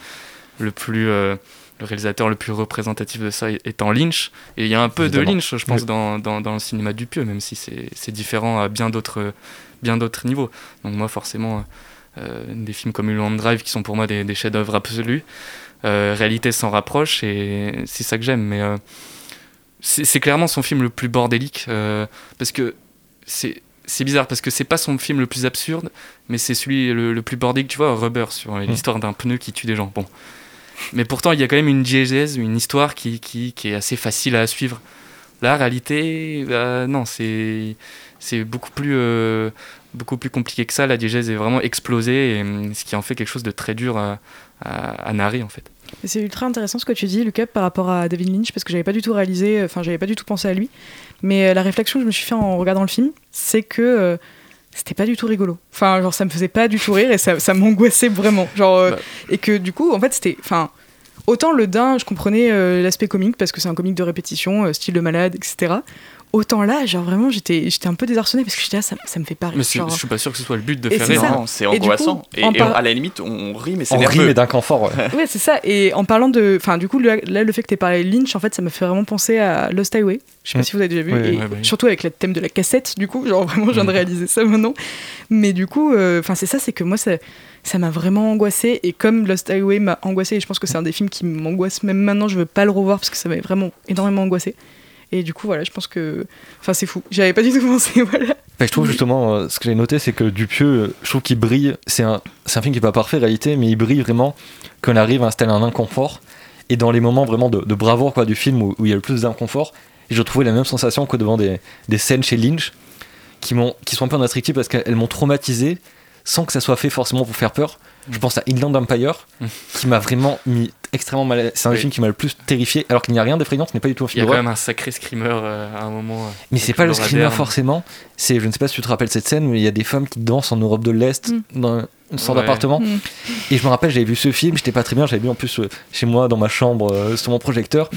Le plus, le réalisateur le plus représentatif de ça étant Lynch. Et il y a un peu Évidemment. de Lynch, je pense, Oui. dans, dans, dans le cinéma du pieux, même si c'est différent à bien d'autres bien d'autres niveaux. Donc moi, forcément, des films comme Mulholland Drive qui sont pour moi des, des chefs-d'œuvre absolus. Euh, réalité s'en rapproche et c'est ça que j'aime. Mais euh, c'est clairement son film le plus bordélique euh, parce que c'est c'est bizarre parce que c'est pas son film le plus absurde, mais c'est celui le, le plus bordélique. Tu vois, Rubber sur l'histoire d'un pneu qui tue des gens. Bon, mais pourtant il y a quand même une diégèse, une histoire qui, qui, qui est assez facile à suivre. La réalité, bah, non, c'est c'est beaucoup plus euh, beaucoup plus compliqué que ça. La diégèse est vraiment explosée, et, hum, ce qui en fait quelque chose de très dur à, à, à narrer en fait. C'est ultra intéressant ce que tu dis, Lucas, par rapport à David Lynch, parce que j'avais pas du tout réalisé, enfin, j'avais pas du tout pensé à lui. Mais euh, la réflexion que je me suis fait en regardant le film, c'est que euh, c'était pas du tout rigolo. Enfin, genre, ça me faisait pas du tout rire et ça, ça m'angoissait vraiment. Genre, euh, Et que du coup, en fait, c'était. Enfin, autant le Dain, je comprenais euh, l'aspect comique, parce que c'est un comique de répétition, euh, style de malade, etc. Autant là, genre vraiment, j'étais j'étais un peu désarçonnée parce que j'étais là, ça, ça me fait pas rire. Mais genre. je suis pas sûr que ce soit le but de Et faire c'est rire. Non, c'est Et coup, angoissant. Et, par- à la limite, on rit, mais c'est On rit, nerveux. mais d'un camp fort, ouais. Ouais, c'est ça. Et en parlant de. Enfin, du coup, là, le fait que tu aies parlé de Lynch, en fait, ça m'a fait vraiment penser à Lost Highway. Je sais pas Mm. si vous avez déjà vu. Oui, et oui. Surtout avec le thème de la cassette, du coup. Genre, vraiment, je viens de réaliser ça maintenant. Mais du coup, euh, enfin, c'est ça, c'est que moi, ça. Ça m'a vraiment angoissé et comme Lost Highway m'a angoissé et je pense que c'est un des films qui m'angoisse même maintenant je veux pas le revoir parce que ça m'a vraiment énormément angoissé et du coup voilà je pense que enfin c'est fou j'avais pas du tout pensé voilà Bah, je trouve justement, euh, ce que j'ai noté, c'est que Dupieux, euh, je trouve qu'il brille. C'est un, un film qui est pas parfait en réalité, mais il brille vraiment quand on arrive à installer un inconfort. Et dans les moments vraiment de, de bravoure quoi, du film où, où il y a le plus d'inconfort, je trouvais la même sensation que devant des, des scènes chez Lynch qui, qui sont un peu indestructibles parce qu'elles m'ont traumatisé sans que ça soit fait forcément pour faire peur. Je pense à Inland Empire qui m'a vraiment mis extrêmement mal. C'est un Oui. films qui m'a le plus terrifié, alors qu'il n'y a rien d'effrayant, ce n'est pas du tout un Il y film a quand même un sacré screamer euh, à un moment. euh, Mais c'est pas le screamer forcément. C'est, je ne sais pas si tu te rappelles cette scène où il y a des femmes qui dansent en Europe de l'Est Mm. dans une sorte Ouais. d'appartement. Mm. Et je me rappelle, j'avais vu ce film, j'étais pas très bien, j'avais vu en plus euh, chez moi dans ma chambre euh, sur mon projecteur.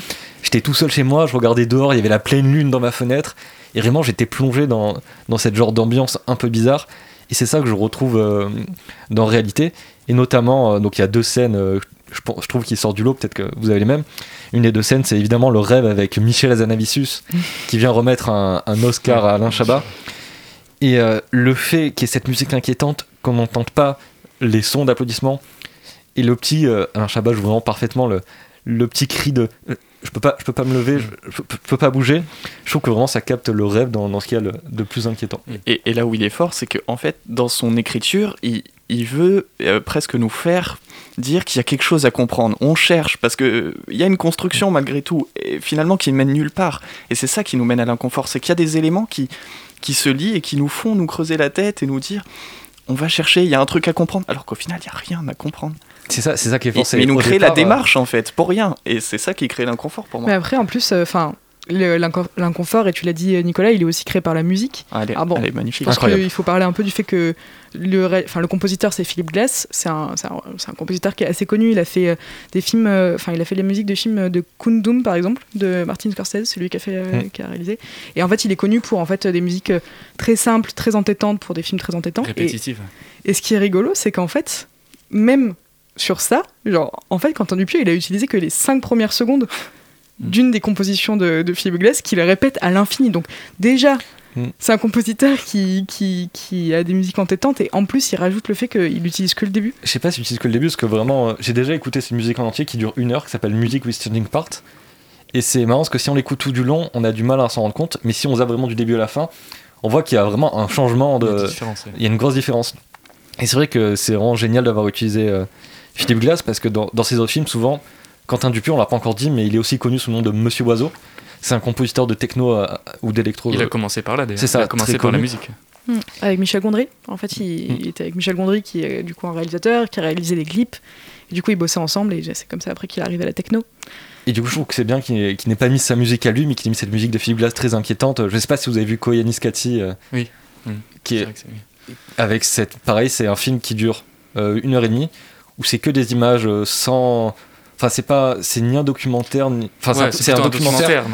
J'étais tout seul chez moi, je regardais dehors, il y avait la pleine lune dans ma fenêtre. Et vraiment, j'étais plongé dans, dans cette genre d'ambiance un peu bizarre. Et c'est ça que je retrouve euh, dans réalité. Et notamment, euh, donc il y a deux scènes, euh, je, trouve qui sortent du lot, peut-être que vous avez les mêmes. Une des deux scènes, c'est évidemment le rêve avec Michel Azanavicius, qui vient remettre un, un Oscar à Alain Chabat. Et euh, le fait qu'il y ait cette musique inquiétante, qu'on n'entende pas les sons d'applaudissements, et le petit, Alain Chabat joue vraiment parfaitement le, le petit cri de je peux pas, je peux pas me lever, je, je peux, je peux pas bouger. Je trouve que vraiment ça capte le rêve dans, ce qu'il y a de plus inquiétant. Et, là où il est fort, c'est qu'en fait, dans son écriture, il, il veut euh, presque nous faire dire qu'il y a quelque chose à comprendre. On cherche, parce qu'il y a une construction malgré tout, et finalement qui ne mène nulle part. Et c'est ça qui nous mène à l'inconfort, c'est qu'il y a des éléments qui, qui se lient et qui nous font nous creuser la tête et nous dire on va chercher, il y a un truc à comprendre, alors qu'au final, il n'y a rien à comprendre. C'est ça, c'est ça qui est Et- c'est mais il nous au crée la euh, démarche, en fait, pour rien. Et c'est ça qui crée l'inconfort pour moi. mais après en plus enfin le- l'inco- l'inconfort et tu l'as dit Nicolas il est aussi créé par la musique Ah, elle, est, Ah bon, elle est magnifique. Incroyable. qu'il faut parler un peu du fait que le, enfin, le compositeur c'est Philip Glass, c'est un, c'est un, un compositeur qui est assez connu. Il a fait euh, des films, euh, enfin il a fait les musiques de films de Kundum par exemple, de Martin Scorsese, c'est lui qui a fait, euh, Mm. qui a réalisé. Et en fait il est connu pour en fait des musiques euh, très simples, très entêtantes pour des films très entêtants. Et, Répétitive. et ce qui est rigolo, c'est qu'en fait même sur ça, genre en fait Quentin Dupieux il a utilisé que les cinq premières secondes d'une des compositions de, de Philip Glass qu'il répète à l'infini. Donc déjà, Mm. c'est un compositeur qui, qui, qui a des musiques entêtantes et en plus il rajoute le fait qu'il utilise que le début. Je sais pas si j'utilise que le début, parce que vraiment, euh, j'ai déjà écouté cette musique en entier qui dure une heure, qui s'appelle Music with Turning Part. Et c'est marrant parce que si on l'écoute tout du long, on a du mal à s'en rendre compte, mais si on zappe vraiment du début à la fin, on voit qu'il y a vraiment un changement Il y a de. Il y a une grosse différence. Et c'est vrai que c'est vraiment génial d'avoir utilisé euh, Philippe Glass parce que dans, dans ses autres films, souvent, Quentin Dupieux, on l'a pas encore dit, mais il est aussi connu sous le nom de Monsieur Oiseau. C'est un compositeur de techno euh, ou d'électro. Il a euh, commencé par là d'ailleurs. C'est ça, Il a commencé par la musique. Avec Michel Gondry. En fait, il, il était avec Michel Gondry qui est du coup un réalisateur, qui a réalisé des clips. Et du coup, ils bossaient ensemble et c'est comme ça après qu'il est arrivé à la techno. Et du coup, je trouve que c'est bien qu'il n'ait qu'il n'ait pas mis sa musique à lui, mais qu'il ait mis cette musique de Philippe Glass très inquiétante. Je sais pas si vous avez vu Koyanis Kati, euh, Oui. Mm. qui C'est est vrai que c'est- oui. avec cette. Pareil, c'est un film qui dure euh, une heure et demie, où c'est que des images euh, sans. Enfin, c'est pas, c'est ni un documentaire, ni. Enfin, c'est Ouais, un- c'est c'est un, plutôt un documentaire,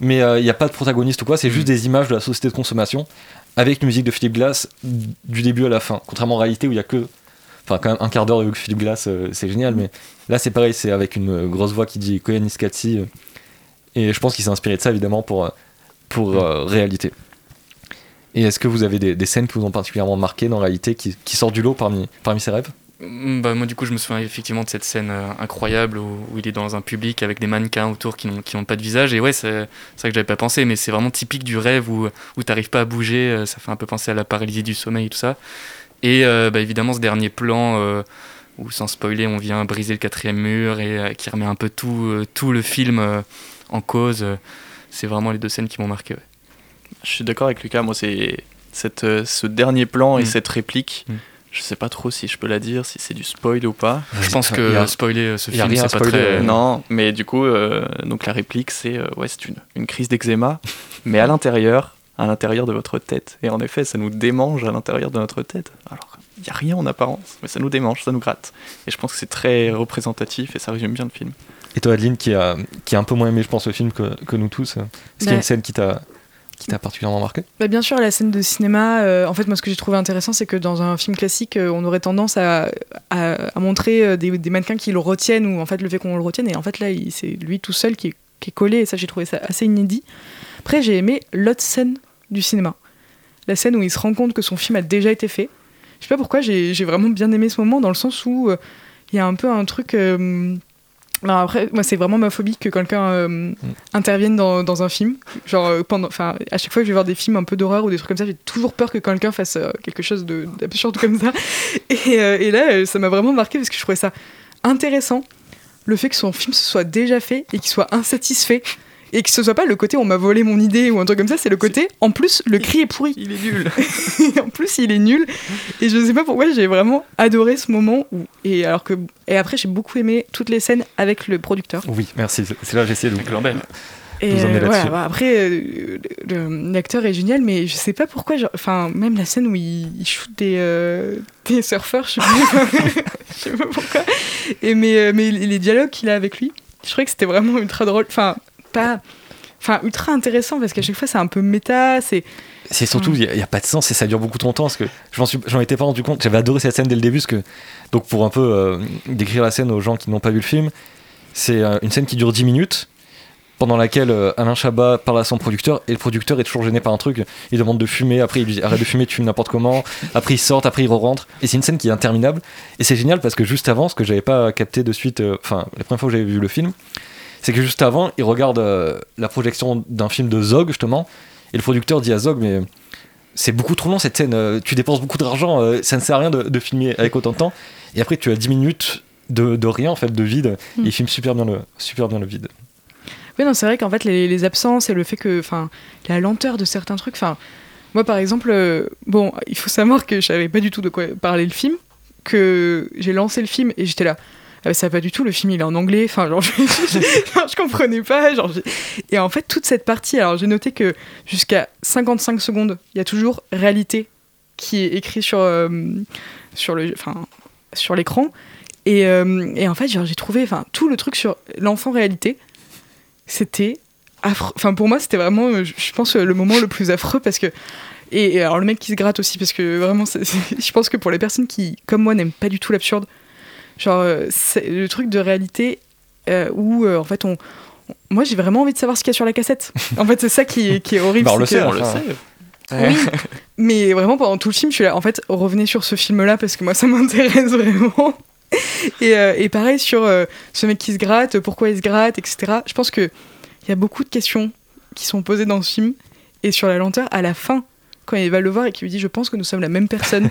mais- il n'y a pas de protagoniste ou quoi. C'est juste des images de la société de consommation avec une musique de Philippe Glass du début à la fin. Contrairement en réalité où il y a que. Enfin, quand même un quart d'heure de Philippe Glass, euh, c'est génial, mais là, c'est pareil, c'est avec une euh, grosse voix qui dit Koyanis Kati. euh, et je pense qu'il s'est inspiré de ça, évidemment, pour, euh, pour euh, réalité. Et est-ce que vous avez des, des scènes qui vous ont particulièrement marqué dans réalité, qui, qui sortent du lot parmi, parmi ces rêves? Mm, Bah, moi, du coup, je me souviens effectivement de cette scène euh, incroyable où, où il est dans un public avec des mannequins autour qui n'ont pas de visage. Et ouais, c'est vrai que j'avais pas pensé, mais c'est vraiment typique du rêve où, où t'arrives pas à bouger. euh, Ça fait un peu penser à la paralysie du sommeil et tout ça. Et euh, bah, évidemment, ce dernier plan où, sans spoiler, on vient briser le quatrième mur et qui remet un peu tout, tout le film en cause. c'est vraiment les deux scènes qui m'ont marqué. ouais. Je suis d'accord avec Lucas, moi c'est cette, ce dernier plan et Mm. cette réplique. Je sais pas trop si je peux la dire, si c'est du spoil ou pas. Je pense que a- spoiler euh, ce il y a film, rien c'est à pas spoiler, très. euh, Non, mais du coup, euh, donc la réplique c'est euh, ouais, c'est une, une crise d'eczéma, mais à l'intérieur, à l'intérieur de votre tête. Et en effet, ça nous démange à l'intérieur de notre tête. Alors, il y a rien en apparence, mais ça nous démange, ça nous gratte. Et je pense que c'est très représentatif et ça résume bien le film. Et toi, Adeline, qui a, qui a un peu moins aimé, je pense, le film que, que nous tous, est-ce qu'il y a une scène qui t'a qui t'a particulièrement marqué? Bah, bien sûr, la scène de cinéma, euh, en fait, moi, ce que j'ai trouvé intéressant, c'est que dans un film classique, euh, on aurait tendance à, à, montrer euh, des, des mannequins qui le retiennent, ou en fait, le fait qu'on le retienne, et en fait, là, c'est lui tout seul qui est, qui est collé, et ça, j'ai trouvé ça assez inédit. Après, j'ai aimé l'autre scène du cinéma. La scène où il se rend compte que son film a déjà été fait. Je sais pas pourquoi, j'ai vraiment bien aimé ce moment, dans le sens où il y a un peu un truc. Alors après, moi, c'est vraiment ma phobie que quelqu'un euh, intervienne dans, dans un film. Genre, euh, pendant, à chaque fois que je vais voir des films un peu d'horreur ou des trucs comme ça, j'ai toujours peur que quelqu'un fasse euh, quelque chose de- d'absurde comme ça. Et, euh, et là, ça m'a vraiment marqué parce que je trouvais ça intéressant, le fait que son film se soit déjà fait et qu'il soit insatisfait. Et que ce soit pas le côté on m'a volé mon idée ou un truc comme ça, c'est le côté en plus le cri est pourri. Il est nul. en plus il est nul. Et je sais pas pourquoi j'ai vraiment adoré ce moment. Où, et, alors que, et après j'ai beaucoup aimé toutes les scènes avec le producteur. Oui, merci. C'est là que j'ai essayé de Avec Lambert. Et vous euh, voilà, bah, après, euh, l'acteur est génial, mais je sais pas pourquoi. Enfin, même la scène où il, il shoot des, euh, des surfeurs, je sais pas, je sais pas pourquoi. Et mais, euh, mais les dialogues qu'il a avec lui, je trouvais que c'était vraiment ultra drôle. Enfin, pas. Enfin, ultra intéressant parce qu'à chaque fois c'est un peu méta, c'est. C'est surtout, il n'y a, pas de sens et ça dure beaucoup trop longtemps parce que je m'en suis- j'en étais pas rendu compte. J'avais adoré cette scène dès le début parce que, donc pour un peu euh, décrire la scène aux gens qui n'ont pas vu le film, c'est euh, une scène qui dure 10 minutes pendant laquelle euh, Alain Chabat parle à son producteur et le producteur est toujours gêné par un truc. Il demande de fumer, après il lui dit arrête de fumer, tu fumes n'importe comment. Après il sort, après il re-rentre. Et c'est une scène qui est interminable. Et c'est génial parce que juste avant, ce que j'avais pas capté de suite, enfin la première fois que j'avais vu le film, c'est que juste avant, il regarde euh, la projection d'un film de Zog justement. Et le producteur dit à Zog, mais c'est beaucoup trop long cette scène, euh, tu dépenses beaucoup d'argent, euh, ça ne sert à rien de, de filmer avec autant de temps. Et après, tu as 10 minutes de, de rien, en fait, de vide. Mm. Et il filme super bien le, super bien le vide. Oui, non, c'est vrai qu'en fait, les, les absences et le fait que. Enfin, la lenteur de certains trucs. Enfin, moi, par exemple, bon, il faut savoir que je savais pas du tout de quoi parlait le film, que j'ai lancé le film et j'étais là. Ah, ça va pas du tout, le film il est en anglais, enfin genre je, comprenais pas. Et en fait toute cette partie, alors j'ai noté que jusqu'à 55 secondes, il y a toujours réalité qui est écrit sur, euh, sur le, enfin, sur l'écran. Et, euh, en fait j'ai trouvé, enfin tout le truc sur l'enfant réalité, c'était affreux. Enfin, pour moi, c'était vraiment, euh, je pense, le moment le plus affreux parce que. Et, alors, le mec qui se gratte aussi, parce que vraiment, je pense que pour les personnes qui, comme moi, n'aiment pas du tout l'absurde, genre, euh, c'est le truc de réalité euh, où, euh, en fait, on. on- Moi, j'ai vraiment envie de savoir ce qu'il y a sur la cassette. En fait, c'est ça qui est, qui est horrible. Bah, on le c'est sait, que- on le sait. Oui, mais vraiment pendant tout le film, je suis là. En fait, revenez sur ce film-là parce que moi, ça m'intéresse vraiment. Et, euh, et pareil sur euh, ce mec qui se gratte, pourquoi il se gratte, etc. Je pense que il y a beaucoup de questions qui sont posées dans ce film. Et sur la lenteur, à la fin, quand il va le voir et qu'il lui dit Je pense que nous sommes la même personne.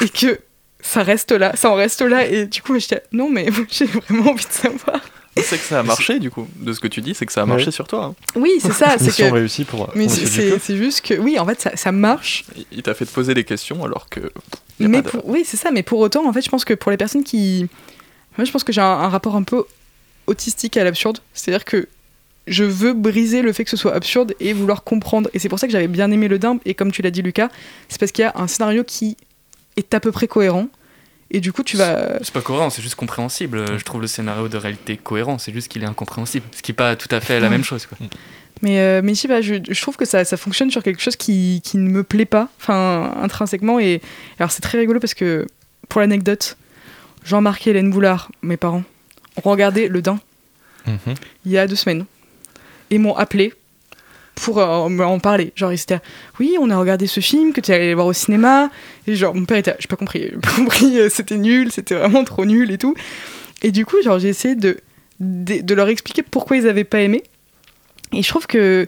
et que ça reste là, ça en reste là. Et du coup, j'étais Non, mais j'ai vraiment envie de savoir. C'est que ça a marché du coup, de ce que tu dis, c'est que ça a marché Ouais. sur toi. hein. Oui, c'est ça. c'est que... réussie pour- Mais pour c'est- juste que, oui, en fait, ça, ça marche. Il- t'a fait te poser des questions alors que. Mais pour- oui, c'est ça. Mais pour autant, en fait, je pense que pour les personnes qui. Moi, je pense que j'ai un, un rapport un peu autistique à l'absurde. C'est-à-dire que je veux briser le fait que ce soit absurde et vouloir comprendre. Et c'est pour ça que j'avais bien aimé le Dimbe. Et comme tu l'as dit, Lucas, c'est parce qu'il y a un scénario qui est à peu près cohérent. Et du coup, tu vas. C'est pas cohérent, c'est juste compréhensible. Je trouve le scénario de réalité cohérent, c'est juste qu'il est incompréhensible. Ce qui est pas tout à fait la même chose. Quoi. Mais, euh, mais je sais pas, je, je trouve que ça, ça fonctionne sur quelque chose qui, qui ne me plaît pas, enfin, intrinsèquement. Et alors, c'est très rigolo parce que, pour l'anecdote, Jean-Marc et Hélène Boulard, mes parents, ont regardé Le Dain Mhm. il y a deux semaines et m'ont appelé pour euh, en parler. Genre, ils étaient, oui, on a regardé ce film que tu allé voir au cinéma. Et genre, mon père était, j'ai pas compris, j'ai pas compris, euh, c'était nul, c'était vraiment trop nul et tout. Et du coup, genre, j'ai essayé de, de, de leur expliquer pourquoi ils avaient pas aimé. Et je trouve que,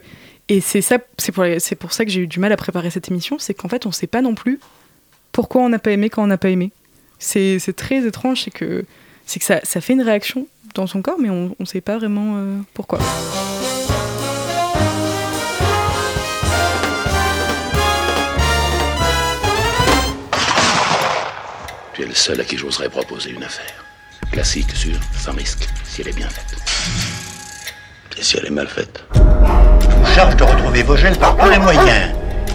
et c'est ça, c'est pour, c'est pour ça que j'ai eu du mal à préparer cette émission, c'est qu'en fait, on sait pas non plus pourquoi on n'a pas aimé quand on n'a pas aimé. C'est, c'est très étrange, c'est que, c'est que ça, ça fait une réaction dans son corps, mais on ne sait pas vraiment euh, pourquoi. Tu es le seul à qui j'oserais proposer une affaire. Classique, sûr, sans risque, si elle est bien faite. Et si elle est mal faite? Je vous charge de retrouver vos gènes par tous les moyens.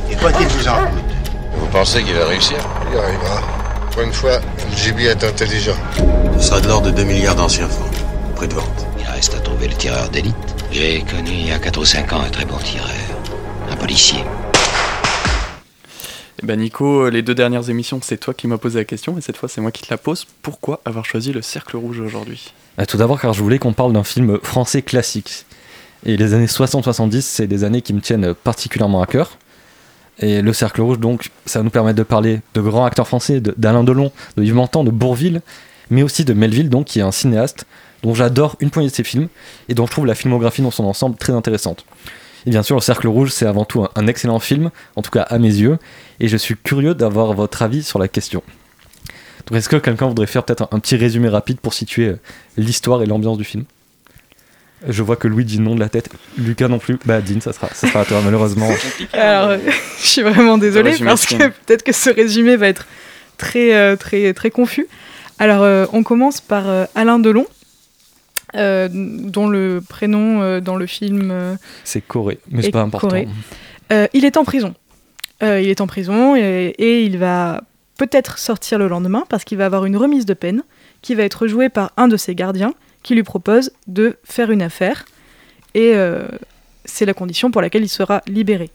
Et quoi qu'il vous en coûte. Vous pensez qu'il va réussir? Il arrivera. Pour une fois, le GB est intelligent. Ce sera de l'ordre de 2 milliards d'anciens fonds. Prix de vente. Il reste à trouver le tireur d'élite. J'ai connu il y a 4 ou 5 ans un très bon tireur. Un policier. Ben Nico, les deux dernières émissions, c'est toi qui m'as posé la question, et cette fois c'est moi qui te la pose. Pourquoi avoir choisi le Cercle Rouge aujourd'hui? Euh, Tout d'abord car je voulais qu'on parle d'un film français classique. Et les années 60-70, c'est des années qui me tiennent particulièrement à cœur. Et le Cercle Rouge, donc, ça va nous permettre de parler de grands acteurs français, d'Alain Delon, de Yves Montand, de Bourville, mais aussi de Melville, donc, qui est un cinéaste dont j'adore une poignée de ses films et dont je trouve la filmographie dans son ensemble très intéressante. Et bien sûr, le Cercle Rouge, c'est avant tout un, un excellent film, en tout cas à mes yeux, et je suis curieux d'avoir votre avis sur la question. Donc, est-ce que quelqu'un voudrait faire peut-être un, un petit résumé rapide pour situer euh, l'histoire et l'ambiance du film? Je vois que Louis dit non de la tête, Lucas non plus. Bah, Dean, ça sera, ça sera à toi, malheureusement. Alors, euh, je suis vraiment désolée parce ce que peut-être que ce résumé va être très, euh, très, très confus. Alors, euh, on commence par euh, Alain Delon, euh, dont le prénom euh, dans le film euh, C'est Corée, mais c'est est pas important. Corée. Euh, il est en prison. Euh, il est en prison et, et il va peut-être sortir le lendemain parce qu'il va avoir une remise de peine qui va être jouée par un de ses gardiens qui lui propose de faire une affaire et euh, c'est la condition pour laquelle il sera libéré.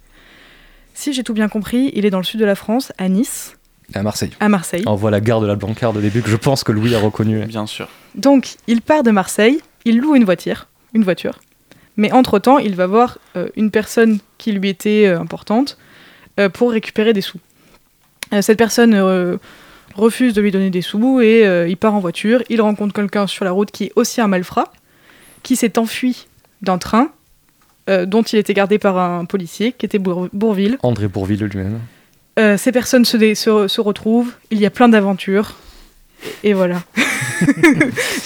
Si j'ai tout bien compris, il est dans le sud de la France, à Nice. À Marseille. À Marseille. On voit la gare de la Blancarde au début que je pense que Louis a reconnu. Bien sûr. Donc, il part de Marseille, il loue une voiture, une voiture. Mais entre-temps, il va voir euh, une personne qui lui était euh, importante euh, pour récupérer des sous. Cette personne refuse de lui donner des sous et il part en voiture. Il rencontre quelqu'un sur la route qui est aussi un malfrat, qui s'est enfui d'un train dont il était gardé par un policier qui était Bour- Bourville. André Bourville lui-même. Euh, ces personnes se, dé- se, se retrouvent, il y a plein d'aventures. Et voilà.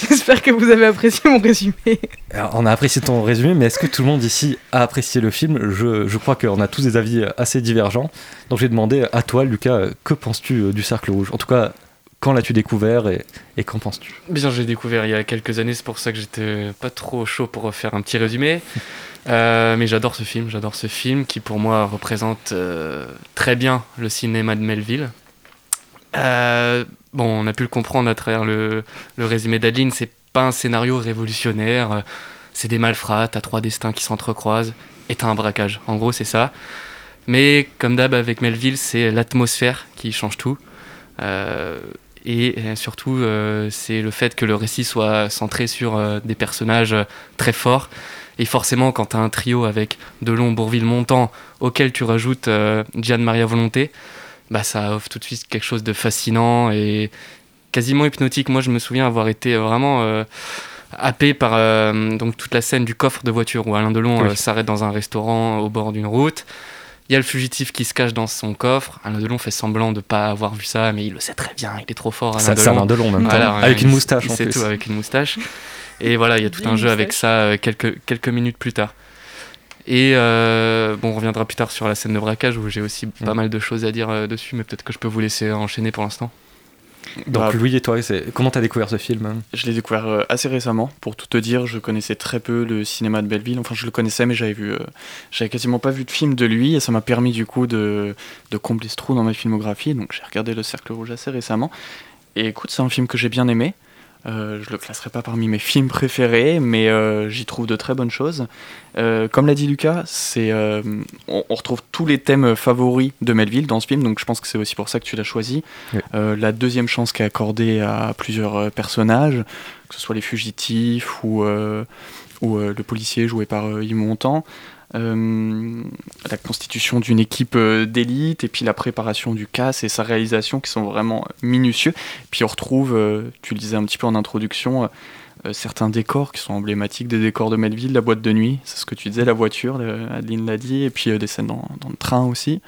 J'espère que vous avez apprécié mon résumé. Alors, on a apprécié ton résumé, mais est-ce que tout le monde ici a apprécié le film? Je, je crois qu'on a tous des avis assez divergents. Donc j'ai demandé à toi, Lucas, que penses-tu euh, du Cercle Rouge? En tout cas, quand l'as-tu découvert et, et qu'en penses-tu? Bien, j'ai découvert il y a quelques années, c'est pour ça que j'étais pas trop chaud pour faire un petit résumé. Euh, mais j'adore ce film, j'adore ce film qui pour moi représente euh, très bien le cinéma de Melville. Euh, bon, on a pu le comprendre à travers le, le résumé d'Adeline, c'est pas un scénario révolutionnaire, euh, c'est des malfrats, t'as trois destins qui s'entrecroisent et t'as un braquage. En gros, c'est ça. Mais comme d'hab avec Melville, c'est l'atmosphère qui change tout. Euh, et euh, surtout, c'est le fait que le récit soit centré sur des personnages très forts. Et forcément, quand tu as un trio avec Delon, Bourville, Montand, auquel tu rajoutes Gian Maria Volonté, bah, ça offre tout de suite quelque chose de fascinant et quasiment hypnotique. Moi, je me souviens avoir été vraiment euh, happé par euh, donc toute la scène du coffre de voiture où Alain Delon Oui. euh, s'arrête dans un restaurant au bord d'une route. Il y a le fugitif qui se cache dans son coffre. Alain Delon fait semblant de pas avoir vu ça, mais il le sait très bien. Il est trop fort. Alain Ça- c'est Delon. Alain Delon, même. Voilà, Avec une moustache, plus. tout avec une moustache. Et voilà, il y a tout un jeu avec ça euh, quelques, quelques minutes plus tard. Et euh, bon, on reviendra plus tard sur la scène de braquage où j'ai aussi Mm. pas mal de choses à dire euh, dessus, mais peut-être que je peux vous laisser enchaîner pour l'instant. Donc Bah, Louis et toi, comment t'as découvert ce film hein? Je l'ai découvert euh, assez récemment, pour tout te dire, je connaissais très peu le cinéma de Belleville, enfin je le connaissais mais j'avais vu, euh, j'avais quasiment pas vu de film de lui et ça m'a permis du coup de, de combler ce trou dans ma filmographie, donc j'ai regardé Le Cercle Rouge assez récemment. Et écoute, c'est un film que j'ai bien aimé, Euh, je le classerai pas parmi mes films préférés, mais euh, j'y trouve de très bonnes choses. Euh, comme l'a dit Lucas, c'est, on, on retrouve tous les thèmes favoris de Melville dans ce film, donc je pense que c'est aussi pour ça que tu l'as choisi. Oui. La deuxième chance qui est accordée à plusieurs personnages, que ce soit les fugitifs ou, euh, ou euh, le policier joué par euh, Yves Montand. la constitution d'une équipe d'élite et puis la préparation du casse et sa réalisation qui sont vraiment minutieux. Puis on retrouve, tu le disais un petit peu en introduction, certains décors qui sont emblématiques des décors de Melville, la boîte de nuit, c'est ce que tu disais, la voiture, Adeline l'a dit, et puis des scènes dans, le train aussi.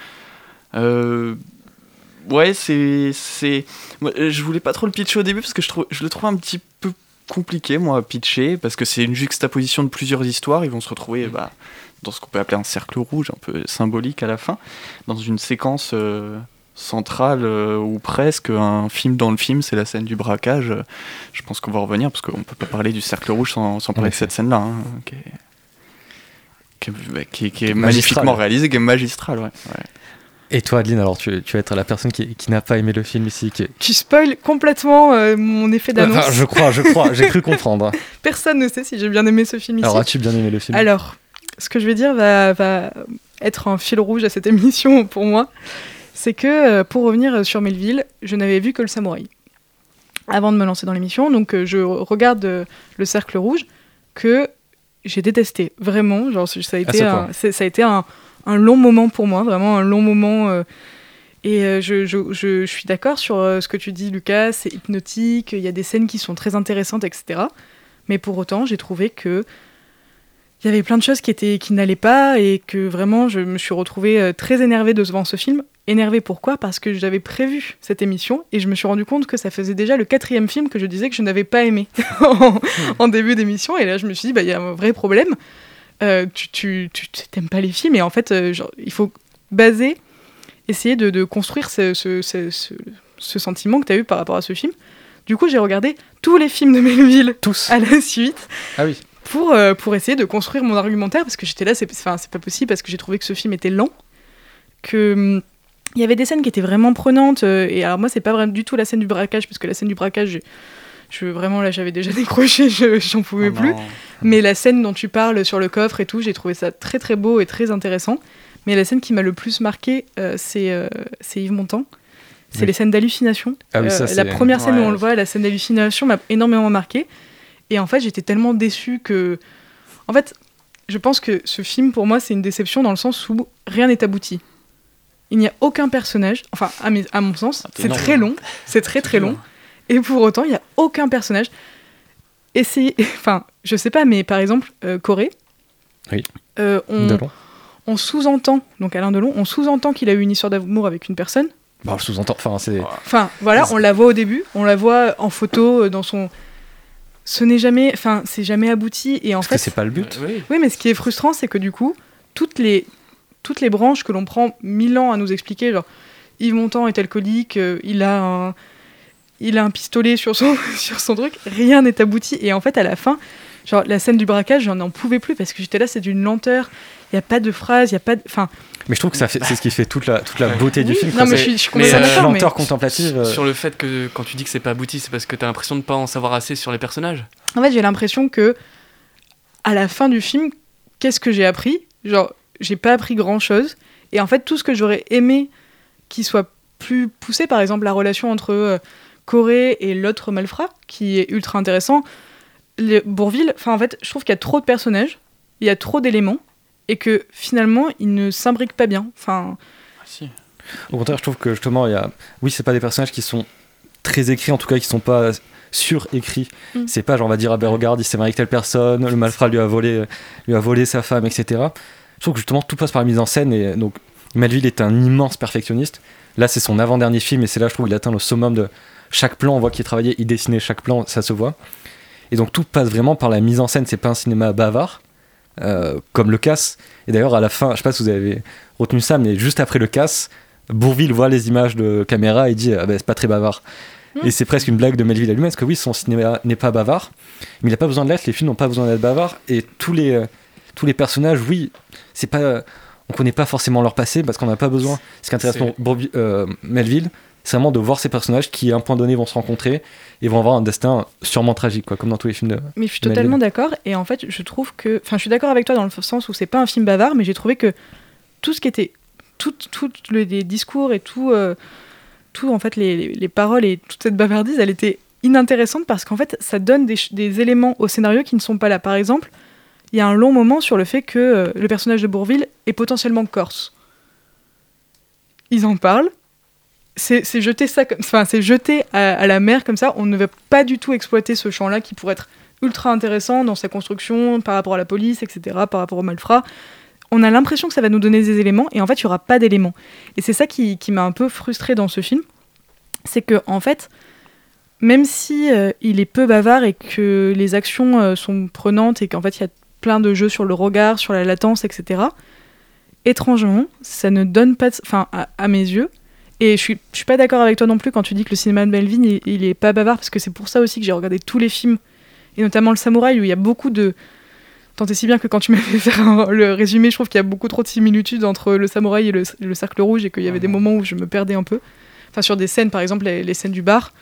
ouais, c'est... je voulais pas trop le pitcher au début parce que je, trouve, je le trouve un petit peu compliqué, moi, à pitcher, parce que c'est une juxtaposition de plusieurs histoires. Ils vont se retrouver bah, dans ce qu'on peut appeler un cercle rouge, un peu symbolique à la fin, dans une séquence euh, centrale euh, ou presque un film dans le film, c'est la scène du braquage. Je pense qu'on va revenir parce qu'on peut pas parler du cercle rouge sans, parler de cette scène-là, hein, qui est, qui, est, magnifiquement réalisée, qui est magistrale. Ouais. Et toi, Adeline, alors tu, tu vas être la personne qui, qui n'a pas aimé le film ici. Qui... Tu spoil complètement euh, mon effet d'annonce. je crois, je crois, j'ai cru comprendre. Personne ne sait si j'ai bien aimé ce film ici. Alors as-tu bien aimé le film? Alors, ce que je vais dire va, être un fil rouge à cette émission pour moi. C'est que, euh, pour revenir sur Melville, je n'avais vu que le samouraï avant de me lancer dans l'émission. Donc, euh, je regarde le cercle rouge que j'ai détesté. Vraiment. Genre, ça a été, un, ça a été un, long moment pour moi, vraiment un long moment. et je, je, suis d'accord sur ce que tu dis, Lucas. C'est hypnotique. Il y a des scènes qui sont très intéressantes, etc. Mais pour autant, j'ai trouvé que il y avait plein de choses qui étaient qui n'allaient pas et que vraiment je me suis retrouvée euh, très énervée devant ce film. Énervée pourquoi? Parce que j'avais prévu cette émission et je me suis rendu compte que ça faisait déjà le quatrième film que je disais que je n'avais pas aimé en, début d'émission et là je me suis dit bah il y a un vrai problème. Euh, tu tu t'aimes pas les films et en fait euh, il faut baser, essayer de, de construire ce, ce, ce, ce, sentiment que tu as eu par rapport à ce film. Du coup j'ai regardé tous les films de Melville tous à la suite. Ah oui pour, euh, pour essayer de construire mon argumentaire, parce que j'étais là, c'est pas possible, parce que j'ai trouvé que ce film était lent, que hum, il y avait des scènes qui étaient vraiment prenantes, euh, et alors moi, c'est pas vraiment du tout la scène du braquage, parce que la scène du braquage, je, vraiment là, j'avais déjà décroché, j'en pouvais oh plus. Mais la scène dont tu parles sur le coffre et tout, j'ai trouvé ça très très beau et très intéressant. Mais la scène qui m'a le plus marqué, euh, c'est Yves Montand. C'est les scènes d'hallucination. Ah la première scène où on le voit, la scène d'hallucination m'a énormément marqué. Et en fait, j'étais tellement déçue que. En fait, je pense que ce film, pour moi, c'est une déception dans le sens où rien n'est abouti. Il n'y a aucun personnage, enfin, à, à mon sens, ah, c'est très long, c'est très très long, et pour autant, il n'y a aucun personnage. Et c'est. Enfin, je sais pas, mais par exemple, euh, Corée, oui. Euh, on, on sous-entend, donc Alain Delon, on sous-entend qu'il a eu une histoire d'amour avec une personne. Bah, sous-entend, enfin, c'est. Enfin, voilà, on la voit au début, on la voit en photo euh, dans son ce n'est jamais, enfin, c'est jamais abouti. Et en Parce fait, c'est pas le but. oui. mais ce qui est frustrant, c'est que du coup, toutes les, toutes les branches que l'on prend mille ans à nous expliquer, genre Yves Montand est alcoolique, euh, il a un, il a un pistolet sur son, sur son truc, rien n'est abouti. Et en fait, à la fin, genre la scène du braquage, j'en en pouvais plus parce que j'étais là, c'est d'une lenteur. Il y a pas de phrase, il y a pas de, enfin. Mais je trouve que ça c'est ce qui fait toute la, toute la beauté du film. Non, mais je suis, je lenteur contemplative. Euh. Sur le fait que quand tu dis que c'est pas abouti, c'est parce que tu as l'impression de pas en savoir assez sur les personnages. En fait, j'ai l'impression que à la fin du film, qu'est-ce que j'ai appris? Genre, j'ai pas appris grand chose. Et en fait, tout ce que j'aurais aimé qui soit plus poussé, par exemple la relation entre euh, Corée et l'autre malfrat, qui est ultra intéressant. Les Bourville, enfin en fait, je trouve qu'il y a trop de personnages, il y a trop d'éléments et que finalement, il ne s'imbrique pas bien. Enfin. Ah, Au contraire, je trouve que justement, il y a. Oui, c'est pas des personnages qui sont très écrits, en tout cas, qui sont pas surécrits. Mm. C'est pas genre, on va dire, ah ben regarde, il s'est marié avec telle personne, le malfrat lui a volé, lui a volé sa femme, etc. Je trouve que justement, tout passe par la mise en scène et donc, Melville est un immense perfectionniste. Là, c'est son avant-dernier film et c'est là, je trouve, qu'il atteint le summum de chaque plan. On voit qu'il travaillait, il dessinait chaque plan, ça se voit. Et donc, tout passe vraiment par la mise en scène. C'est pas un cinéma bavard euh, comme le casse. Et d'ailleurs, à la fin, je sais pas si vous avez retenu ça, mais juste après le casse, Bourville voit les images de caméra et dit ah ben, c'est pas très bavard. Hmm. Et c'est presque une blague de Melville à lui-même, parce que oui, son cinéma n'est pas bavard, mais il n'a pas besoin de l'être, les films n'ont pas besoin d'être bavards, et tous les, euh, tous les personnages, oui, c'est pas, on connaît pas forcément leur passé, parce qu'on n'a pas besoin. Ce qui intéresse euh, Melville, c'est vraiment de voir ces personnages qui, à un point donné, vont se rencontrer et vont avoir un destin sûrement tragique, quoi, comme dans tous les films de. Mais je suis totalement d'accord, et en fait, je trouve que. Enfin, je suis d'accord avec toi dans le sens où c'est pas un film bavard, mais j'ai trouvé que tout ce qui était. Tous les discours et tout. Euh, tout, en fait, les, les, paroles et toute cette bavardise, elle était inintéressante parce qu'en fait, ça donne des, des, éléments au scénario qui ne sont pas là. Par exemple, il y a un long moment sur le fait que euh, le personnage de Bourville est potentiellement corse. Ils en parlent. C'est jeter ça comme, enfin c'est jeté à, la mer comme ça. On ne va pas du tout exploiter ce champ-là qui pourrait être ultra intéressant dans sa construction par rapport à la police, etc., par rapport aux malfrats. On a l'impression que ça va nous donner des éléments et en fait il y aura pas d'éléments. Et c'est ça qui, qui m'a un peu frustrée dans ce film, c'est que en fait même si euh, il est peu bavard et que les actions euh, sont prenantes et qu'en fait il y a plein de jeux sur le regard, sur la latence, etc. Étrangement, ça ne donne pas, de- enfin à mes yeux. Et je suis, je suis pas d'accord avec toi non plus quand tu dis que le cinéma de Melvin il, il est pas bavard parce que c'est pour ça aussi que j'ai regardé tous les films et notamment le Samouraï où il y a beaucoup de tant et si bien que quand tu m'as fait faire un- le résumé, je trouve qu'il y a beaucoup trop de similitudes entre le Samouraï et le, le Cercle Rouge et qu'il y avait des moments où je me perdais un peu. Enfin sur des scènes, par exemple les, les scènes du bar.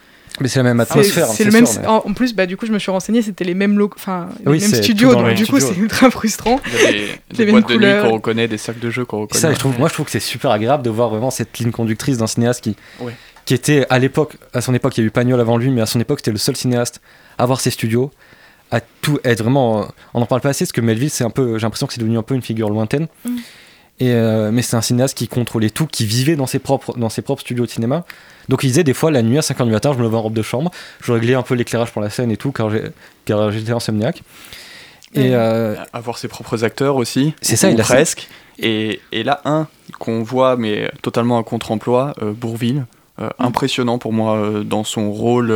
Mais c'est la même atmosphère. C'est le c'est même. sûr, mais- En, plus, bah, du coup, je me suis renseigné, c'était les mêmes locaux, enfin, les Oui, mêmes studios, donc du coup, c'est ultra frustrant. Il y a des, des Les boîtes mêmes de nuit qu'on reconnaît, des sacs de jeux qu'on reconnaît. ça, je trouve, moi, je trouve que c'est super agréable de voir vraiment cette ligne conductrice d'un cinéaste qui, Ouais. qui était à l'époque, à son époque, il y a eu Pagnol avant lui, mais à son époque, c'était le seul cinéaste à avoir ses studios, à tout être vraiment. euh, On n'en parle pas assez, parce que Melville, c'est un peu, j'ai l'impression que c'est devenu un peu une figure lointaine. Mm. Et euh, mais c'est un cinéaste qui contrôlait tout, qui vivait dans ses propres, dans ses propres studios de cinéma. Donc il disait des fois la nuit à 5h du matin, je me levais en robe de chambre, je réglais un peu l'éclairage pour la scène et tout, car j'étais insomniaque. Et euh, avoir ses propres acteurs aussi. C'est ça, il a presque. Et, et là, un qu'on voit, mais totalement à contre-emploi, euh, Bourville. Euh, Mm. Impressionnant pour moi dans son rôle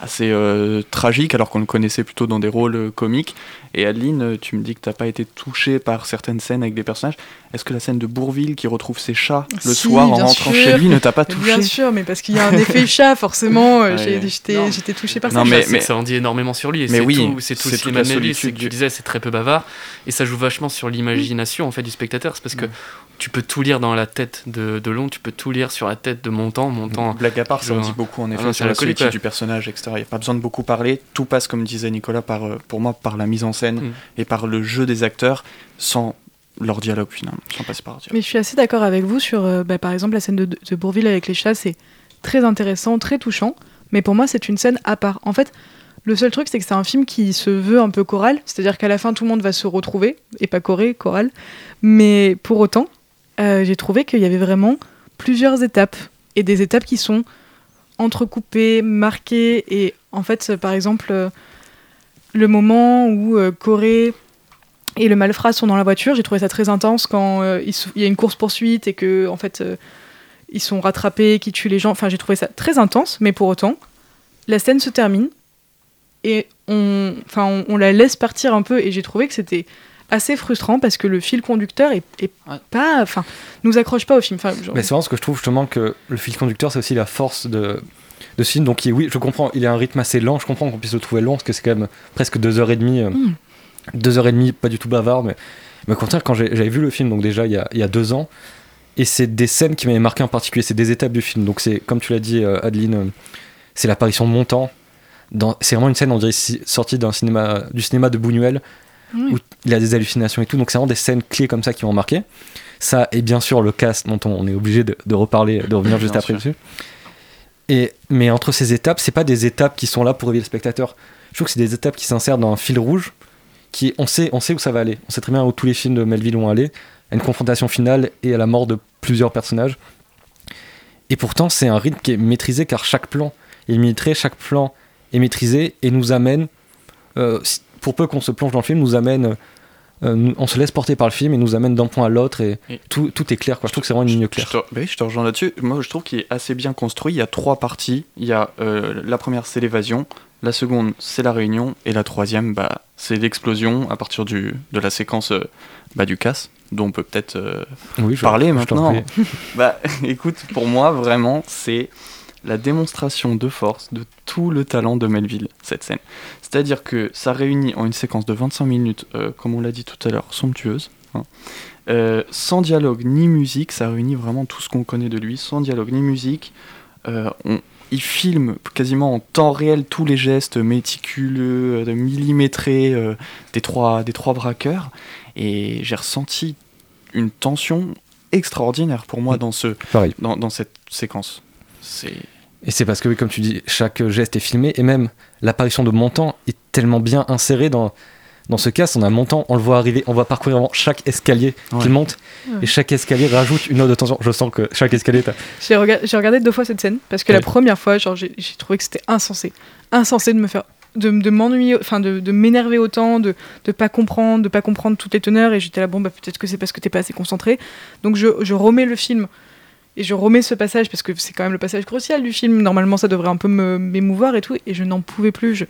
assez euh, tragique, alors qu'on le connaissait plutôt dans des rôles euh, comiques. Et Adeline, euh, tu me dis que t'as pas été touchée par certaines scènes avec des personnages. Est-ce que la scène de Bourville qui retrouve ses chats le Si, soir en rentrant sûr. chez lui ne t'a pas Mais touché Bien sûr, mais parce qu'il y a un effet chat, forcément, Ouais. j'ai- j'étais touchée par Non, ça. mais- Ça, ça en dit énormément sur lui. Et mais c'est oui, tout, c'est tout c'est le toute cinéma c'est que tu disais, c'est très peu bavard. Et ça joue vachement sur l'imagination en fait, du spectateur. C'est parce que tu peux tout lire dans la tête de, de Long, tu peux tout lire sur la tête de Montant. Montant Blague à part, ça en dit beaucoup en Ah effet sur la solitude du personnage, etc. Il n'y a pas besoin de beaucoup parler. Tout passe, comme disait Nicolas, par, euh, pour moi, par la mise en scène Mm. et par le jeu des acteurs, sans leur dialogue finalement, sans passer par leur dialogue. Mais je suis assez d'accord avec vous sur, euh, bah, par exemple, la scène de, de Bourville avec les chats, c'est très intéressant, très touchant, mais pour moi, c'est une scène à part. En fait, le seul truc, c'est que c'est un film qui se veut un peu choral, c'est-à-dire qu'à la fin, tout le monde va se retrouver, et pas choré, choral, mais pour autant, euh, j'ai trouvé qu'il y avait vraiment plusieurs étapes, et des étapes qui sont entrecoupées, marquées, et en fait, euh, par exemple, euh, le moment où euh, Corée et le malfrat sont dans la voiture. J'ai trouvé ça très intense quand il, y a une course poursuite et que en fait ils sont rattrapés, qui tuent les gens. Enfin, j'ai trouvé ça très intense, mais pour autant, la scène se termine et on, enfin, on la laisse partir un peu. Et j'ai trouvé que c'était assez frustrant parce que le fil conducteur est, est pas, enfin, nous accroche pas au film. Enfin, genre- Mais c'est vraiment ce que je trouve justement que le fil conducteur, c'est aussi la force de, de ce film. Donc, il- oui, je comprends, il a un rythme assez lent. Je comprends qu'on puisse le trouver long parce que c'est quand même presque deux heures et demie. euh, Mm. Deux heures et demie, pas du tout bavard, mais, mais au contraire, quand j'avais vu le film, donc déjà il y a, il y a deux ans, et c'est des scènes qui m'avaient marqué en particulier, c'est des étapes du film. Donc, c'est comme tu l'as dit, euh, Adeline, euh, c'est l'apparition de Montant. C'est vraiment une scène, on dirait, si- sortie d'un cinéma, du cinéma de Buñuel, Où il a des hallucinations et tout. Donc, c'est vraiment des scènes clés comme ça qui m'ont marqué. Ça, et bien sûr, le cast dont on, on est obligé de, de reparler, de revenir juste Bien après sûr. dessus. Et, mais entre ces étapes, c'est pas des étapes qui sont là pour réveiller le spectateur. Je trouve que c'est des étapes qui s'insèrent dans un fil rouge, qui on sait, on sait où ça va aller. On sait très bien où tous les films de Melville vont aller, à une confrontation finale et à la mort de plusieurs personnages. Et pourtant, c'est un rythme qui est maîtrisé car chaque plan est millimétré, chaque plan est maîtrisé et nous amène, euh, pour peu qu'on se plonge dans le film, nous amène, euh, nous- on se laisse porter par le film et nous amène d'un point à l'autre et, Et- tout, tout est clair. Quoi. Je trouve que c'est vraiment une ligne Je claire. te, oui, je te rejoins là-dessus. Moi, je trouve qu'il est assez bien construit. Il y a trois parties. Il y a euh, la première, c'est l'évasion. La seconde, c'est la réunion. Et la troisième, bah, c'est l'explosion à partir du, de la séquence euh, bah, du casse, dont on peut peut-être Oui, je- parler je t'en maintenant. bah, écoute, pour moi, vraiment, c'est la démonstration de force de tout le talent de Melville, cette scène. C'est-à-dire que ça réunit en une séquence de 25 minutes, euh, comme on l'a dit tout à l'heure, somptueuse, hein, euh, sans dialogue ni musique, ça réunit vraiment tout ce qu'on connaît de lui, sans dialogue ni musique. Euh, on- il filme quasiment en temps réel tous les gestes méticuleux, euh, millimétrés euh, des, trois, des trois braqueurs, et j'ai ressenti une tension extraordinaire pour moi dans, ce, Pareil. dans, dans cette séquence. C'est Et c'est parce que, oui, comme tu dis, chaque geste est filmé, et même l'apparition de Montant est tellement bien insérée dans, Dans ce cas, en un montant, on le voit arriver, on va parcourir vraiment chaque escalier qu'il monte, Ouais. et chaque escalier rajoute une note de tension. Je sens que chaque escalier, J'ai rega- j'ai regardé deux fois cette scène parce que la première fois, genre, j'ai trouvé que c'était insensé. Insensé de me faire. de, de m'ennuyer, enfin de, de m'énerver autant, de de pas comprendre, de pas comprendre toutes les teneurs. Et j'étais là, bon, bah peut-être que c'est parce que t'es pas assez concentré. Donc je, je remets le film et je remets ce passage parce que c'est quand même le passage crucial du film. Normalement, ça devrait un peu m'émouvoir et tout. Et je n'en pouvais plus. Je,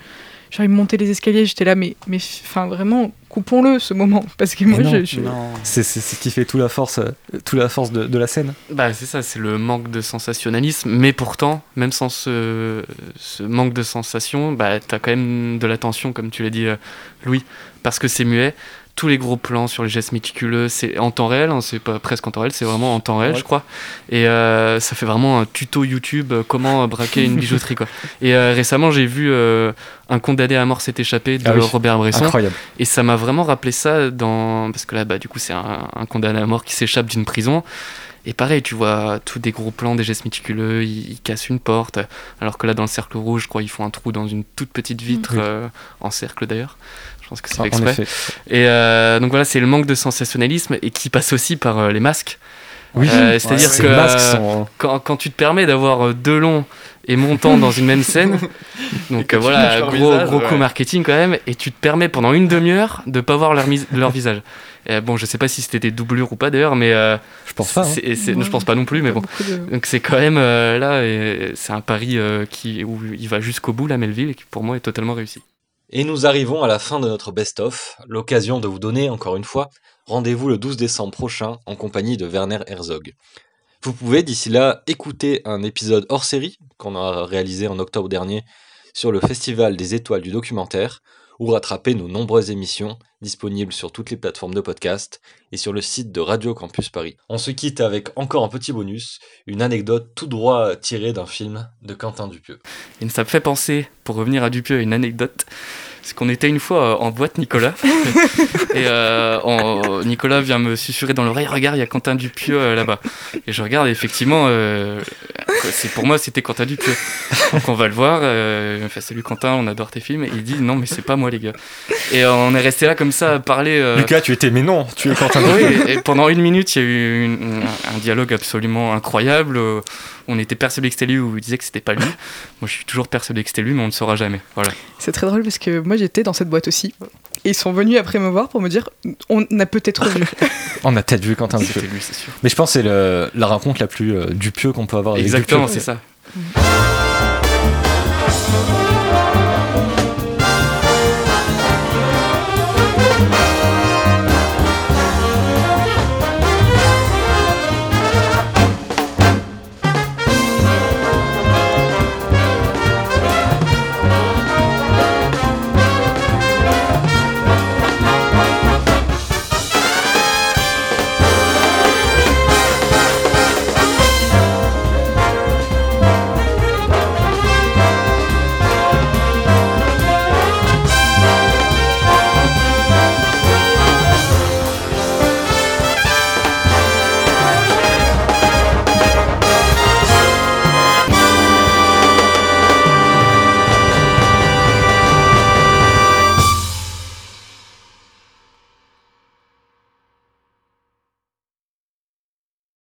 J'arrive à monter les escaliers, j'étais là, mais, mais enfin vraiment, coupons-le ce moment. Parce que moi, non, je, je- C'est ce qui fait toute la force, euh, toute la force de, de la scène. Bah c'est ça, c'est le manque de sensationnalisme, mais pourtant, même sans ce, ce manque de sensation, bah t'as quand même de l'attention, comme tu l'as dit euh, Louis, parce que c'est muet. Tous les gros plans sur les gestes méticuleux, c'est en temps réel, hein, c'est pas presque en temps réel, c'est vraiment en temps réel, Ouais. je crois. Et euh, ça fait vraiment un tuto YouTube euh, comment braquer une bijouterie, quoi. Et euh, récemment, j'ai vu euh, Un condamné à mort s'est échappé de Ah oui, Robert Bresson. incroyable. Et ça m'a vraiment rappelé ça dans. Parce que là, bah, du coup, c'est un, un condamné à mort qui s'échappe d'une prison. Et pareil, tu vois tous des gros plans, des gestes méticuleux, ils, ils cassent une porte. Alors que là, dans le cercle rouge, je crois, ils font un trou dans une toute petite vitre, euh, en cercle d'ailleurs. Je pense que c'est Ah, exprès. Et euh, donc voilà, c'est le manque de sensationnalisme et qui passe aussi par euh, les masques. Oui. C'est-à-dire Ouais, que masques sont- quand, quand tu te permets d'avoir deux longs et montants dans une même scène, donc euh, voilà, gros, visage, gros ouais. coup marketing quand même, et tu te permets pendant une demi-heure de pas voir leur visage. Et, bon, je sais pas si c'était des doublures ou pas d'ailleurs, mais euh, je pense pas. hein. c'est- c'est- Ouais. je pense pas non plus, mais bon. de- Donc c'est quand même euh, là, et c'est un pari euh, qui, où il va jusqu'au bout, la Melville, et qui pour moi est totalement réussi. Et nous arrivons à la fin de notre best-of, l'occasion de vous donner encore une fois rendez-vous le 12 décembre prochain en compagnie de Werner Herzog. Vous pouvez d'ici là écouter un épisode hors série qu'on a réalisé en octobre dernier sur le Festival des étoiles du documentaire ou rattraper nos nombreuses émissions disponibles sur toutes les plateformes de podcast et sur le site de Radio Campus Paris. On se quitte avec encore un petit bonus, une anecdote tout droit tirée d'un film de Quentin Dupieux. Et ça me fait penser, pour revenir à Dupieux, une anecdote. C'est qu'on était une fois euh, en boîte, Nicolas. et euh, on- Nicolas vient me susurrer dans l'oreille Regarde, il y a Quentin Dupieux euh, là-bas. Et je regarde, et effectivement, euh, c'est pour moi, c'était Quentin Dupieux. Donc on va le voir. Euh, il me fait Salut Quentin, on adore tes films. Et il dit Non, mais c'est pas moi, les gars. Et euh, on est resté là comme ça à parler. euh, Lucas, tu étais, mais non, tu es Quentin oui, Dupieux. et pendant une minute, il y a eu une- un, dialogue absolument incroyable. On était persuadé que c'était lui ou il disait que c'était pas lui. Moi, je suis toujours persuadé que c'était lui, mais on ne saura jamais. Voilà. C'est très drôle parce que moi j'étais dans cette boîte aussi. Et ils sont venus après me voir pour me dire on a peut-être vu. On a peut-être vu Quentin Dupieux. lui, c'est sûr. Mais je pense que c'est la rencontre la plus euh, Dupieux qu'on peut avoir avec Exactement, c'est ça.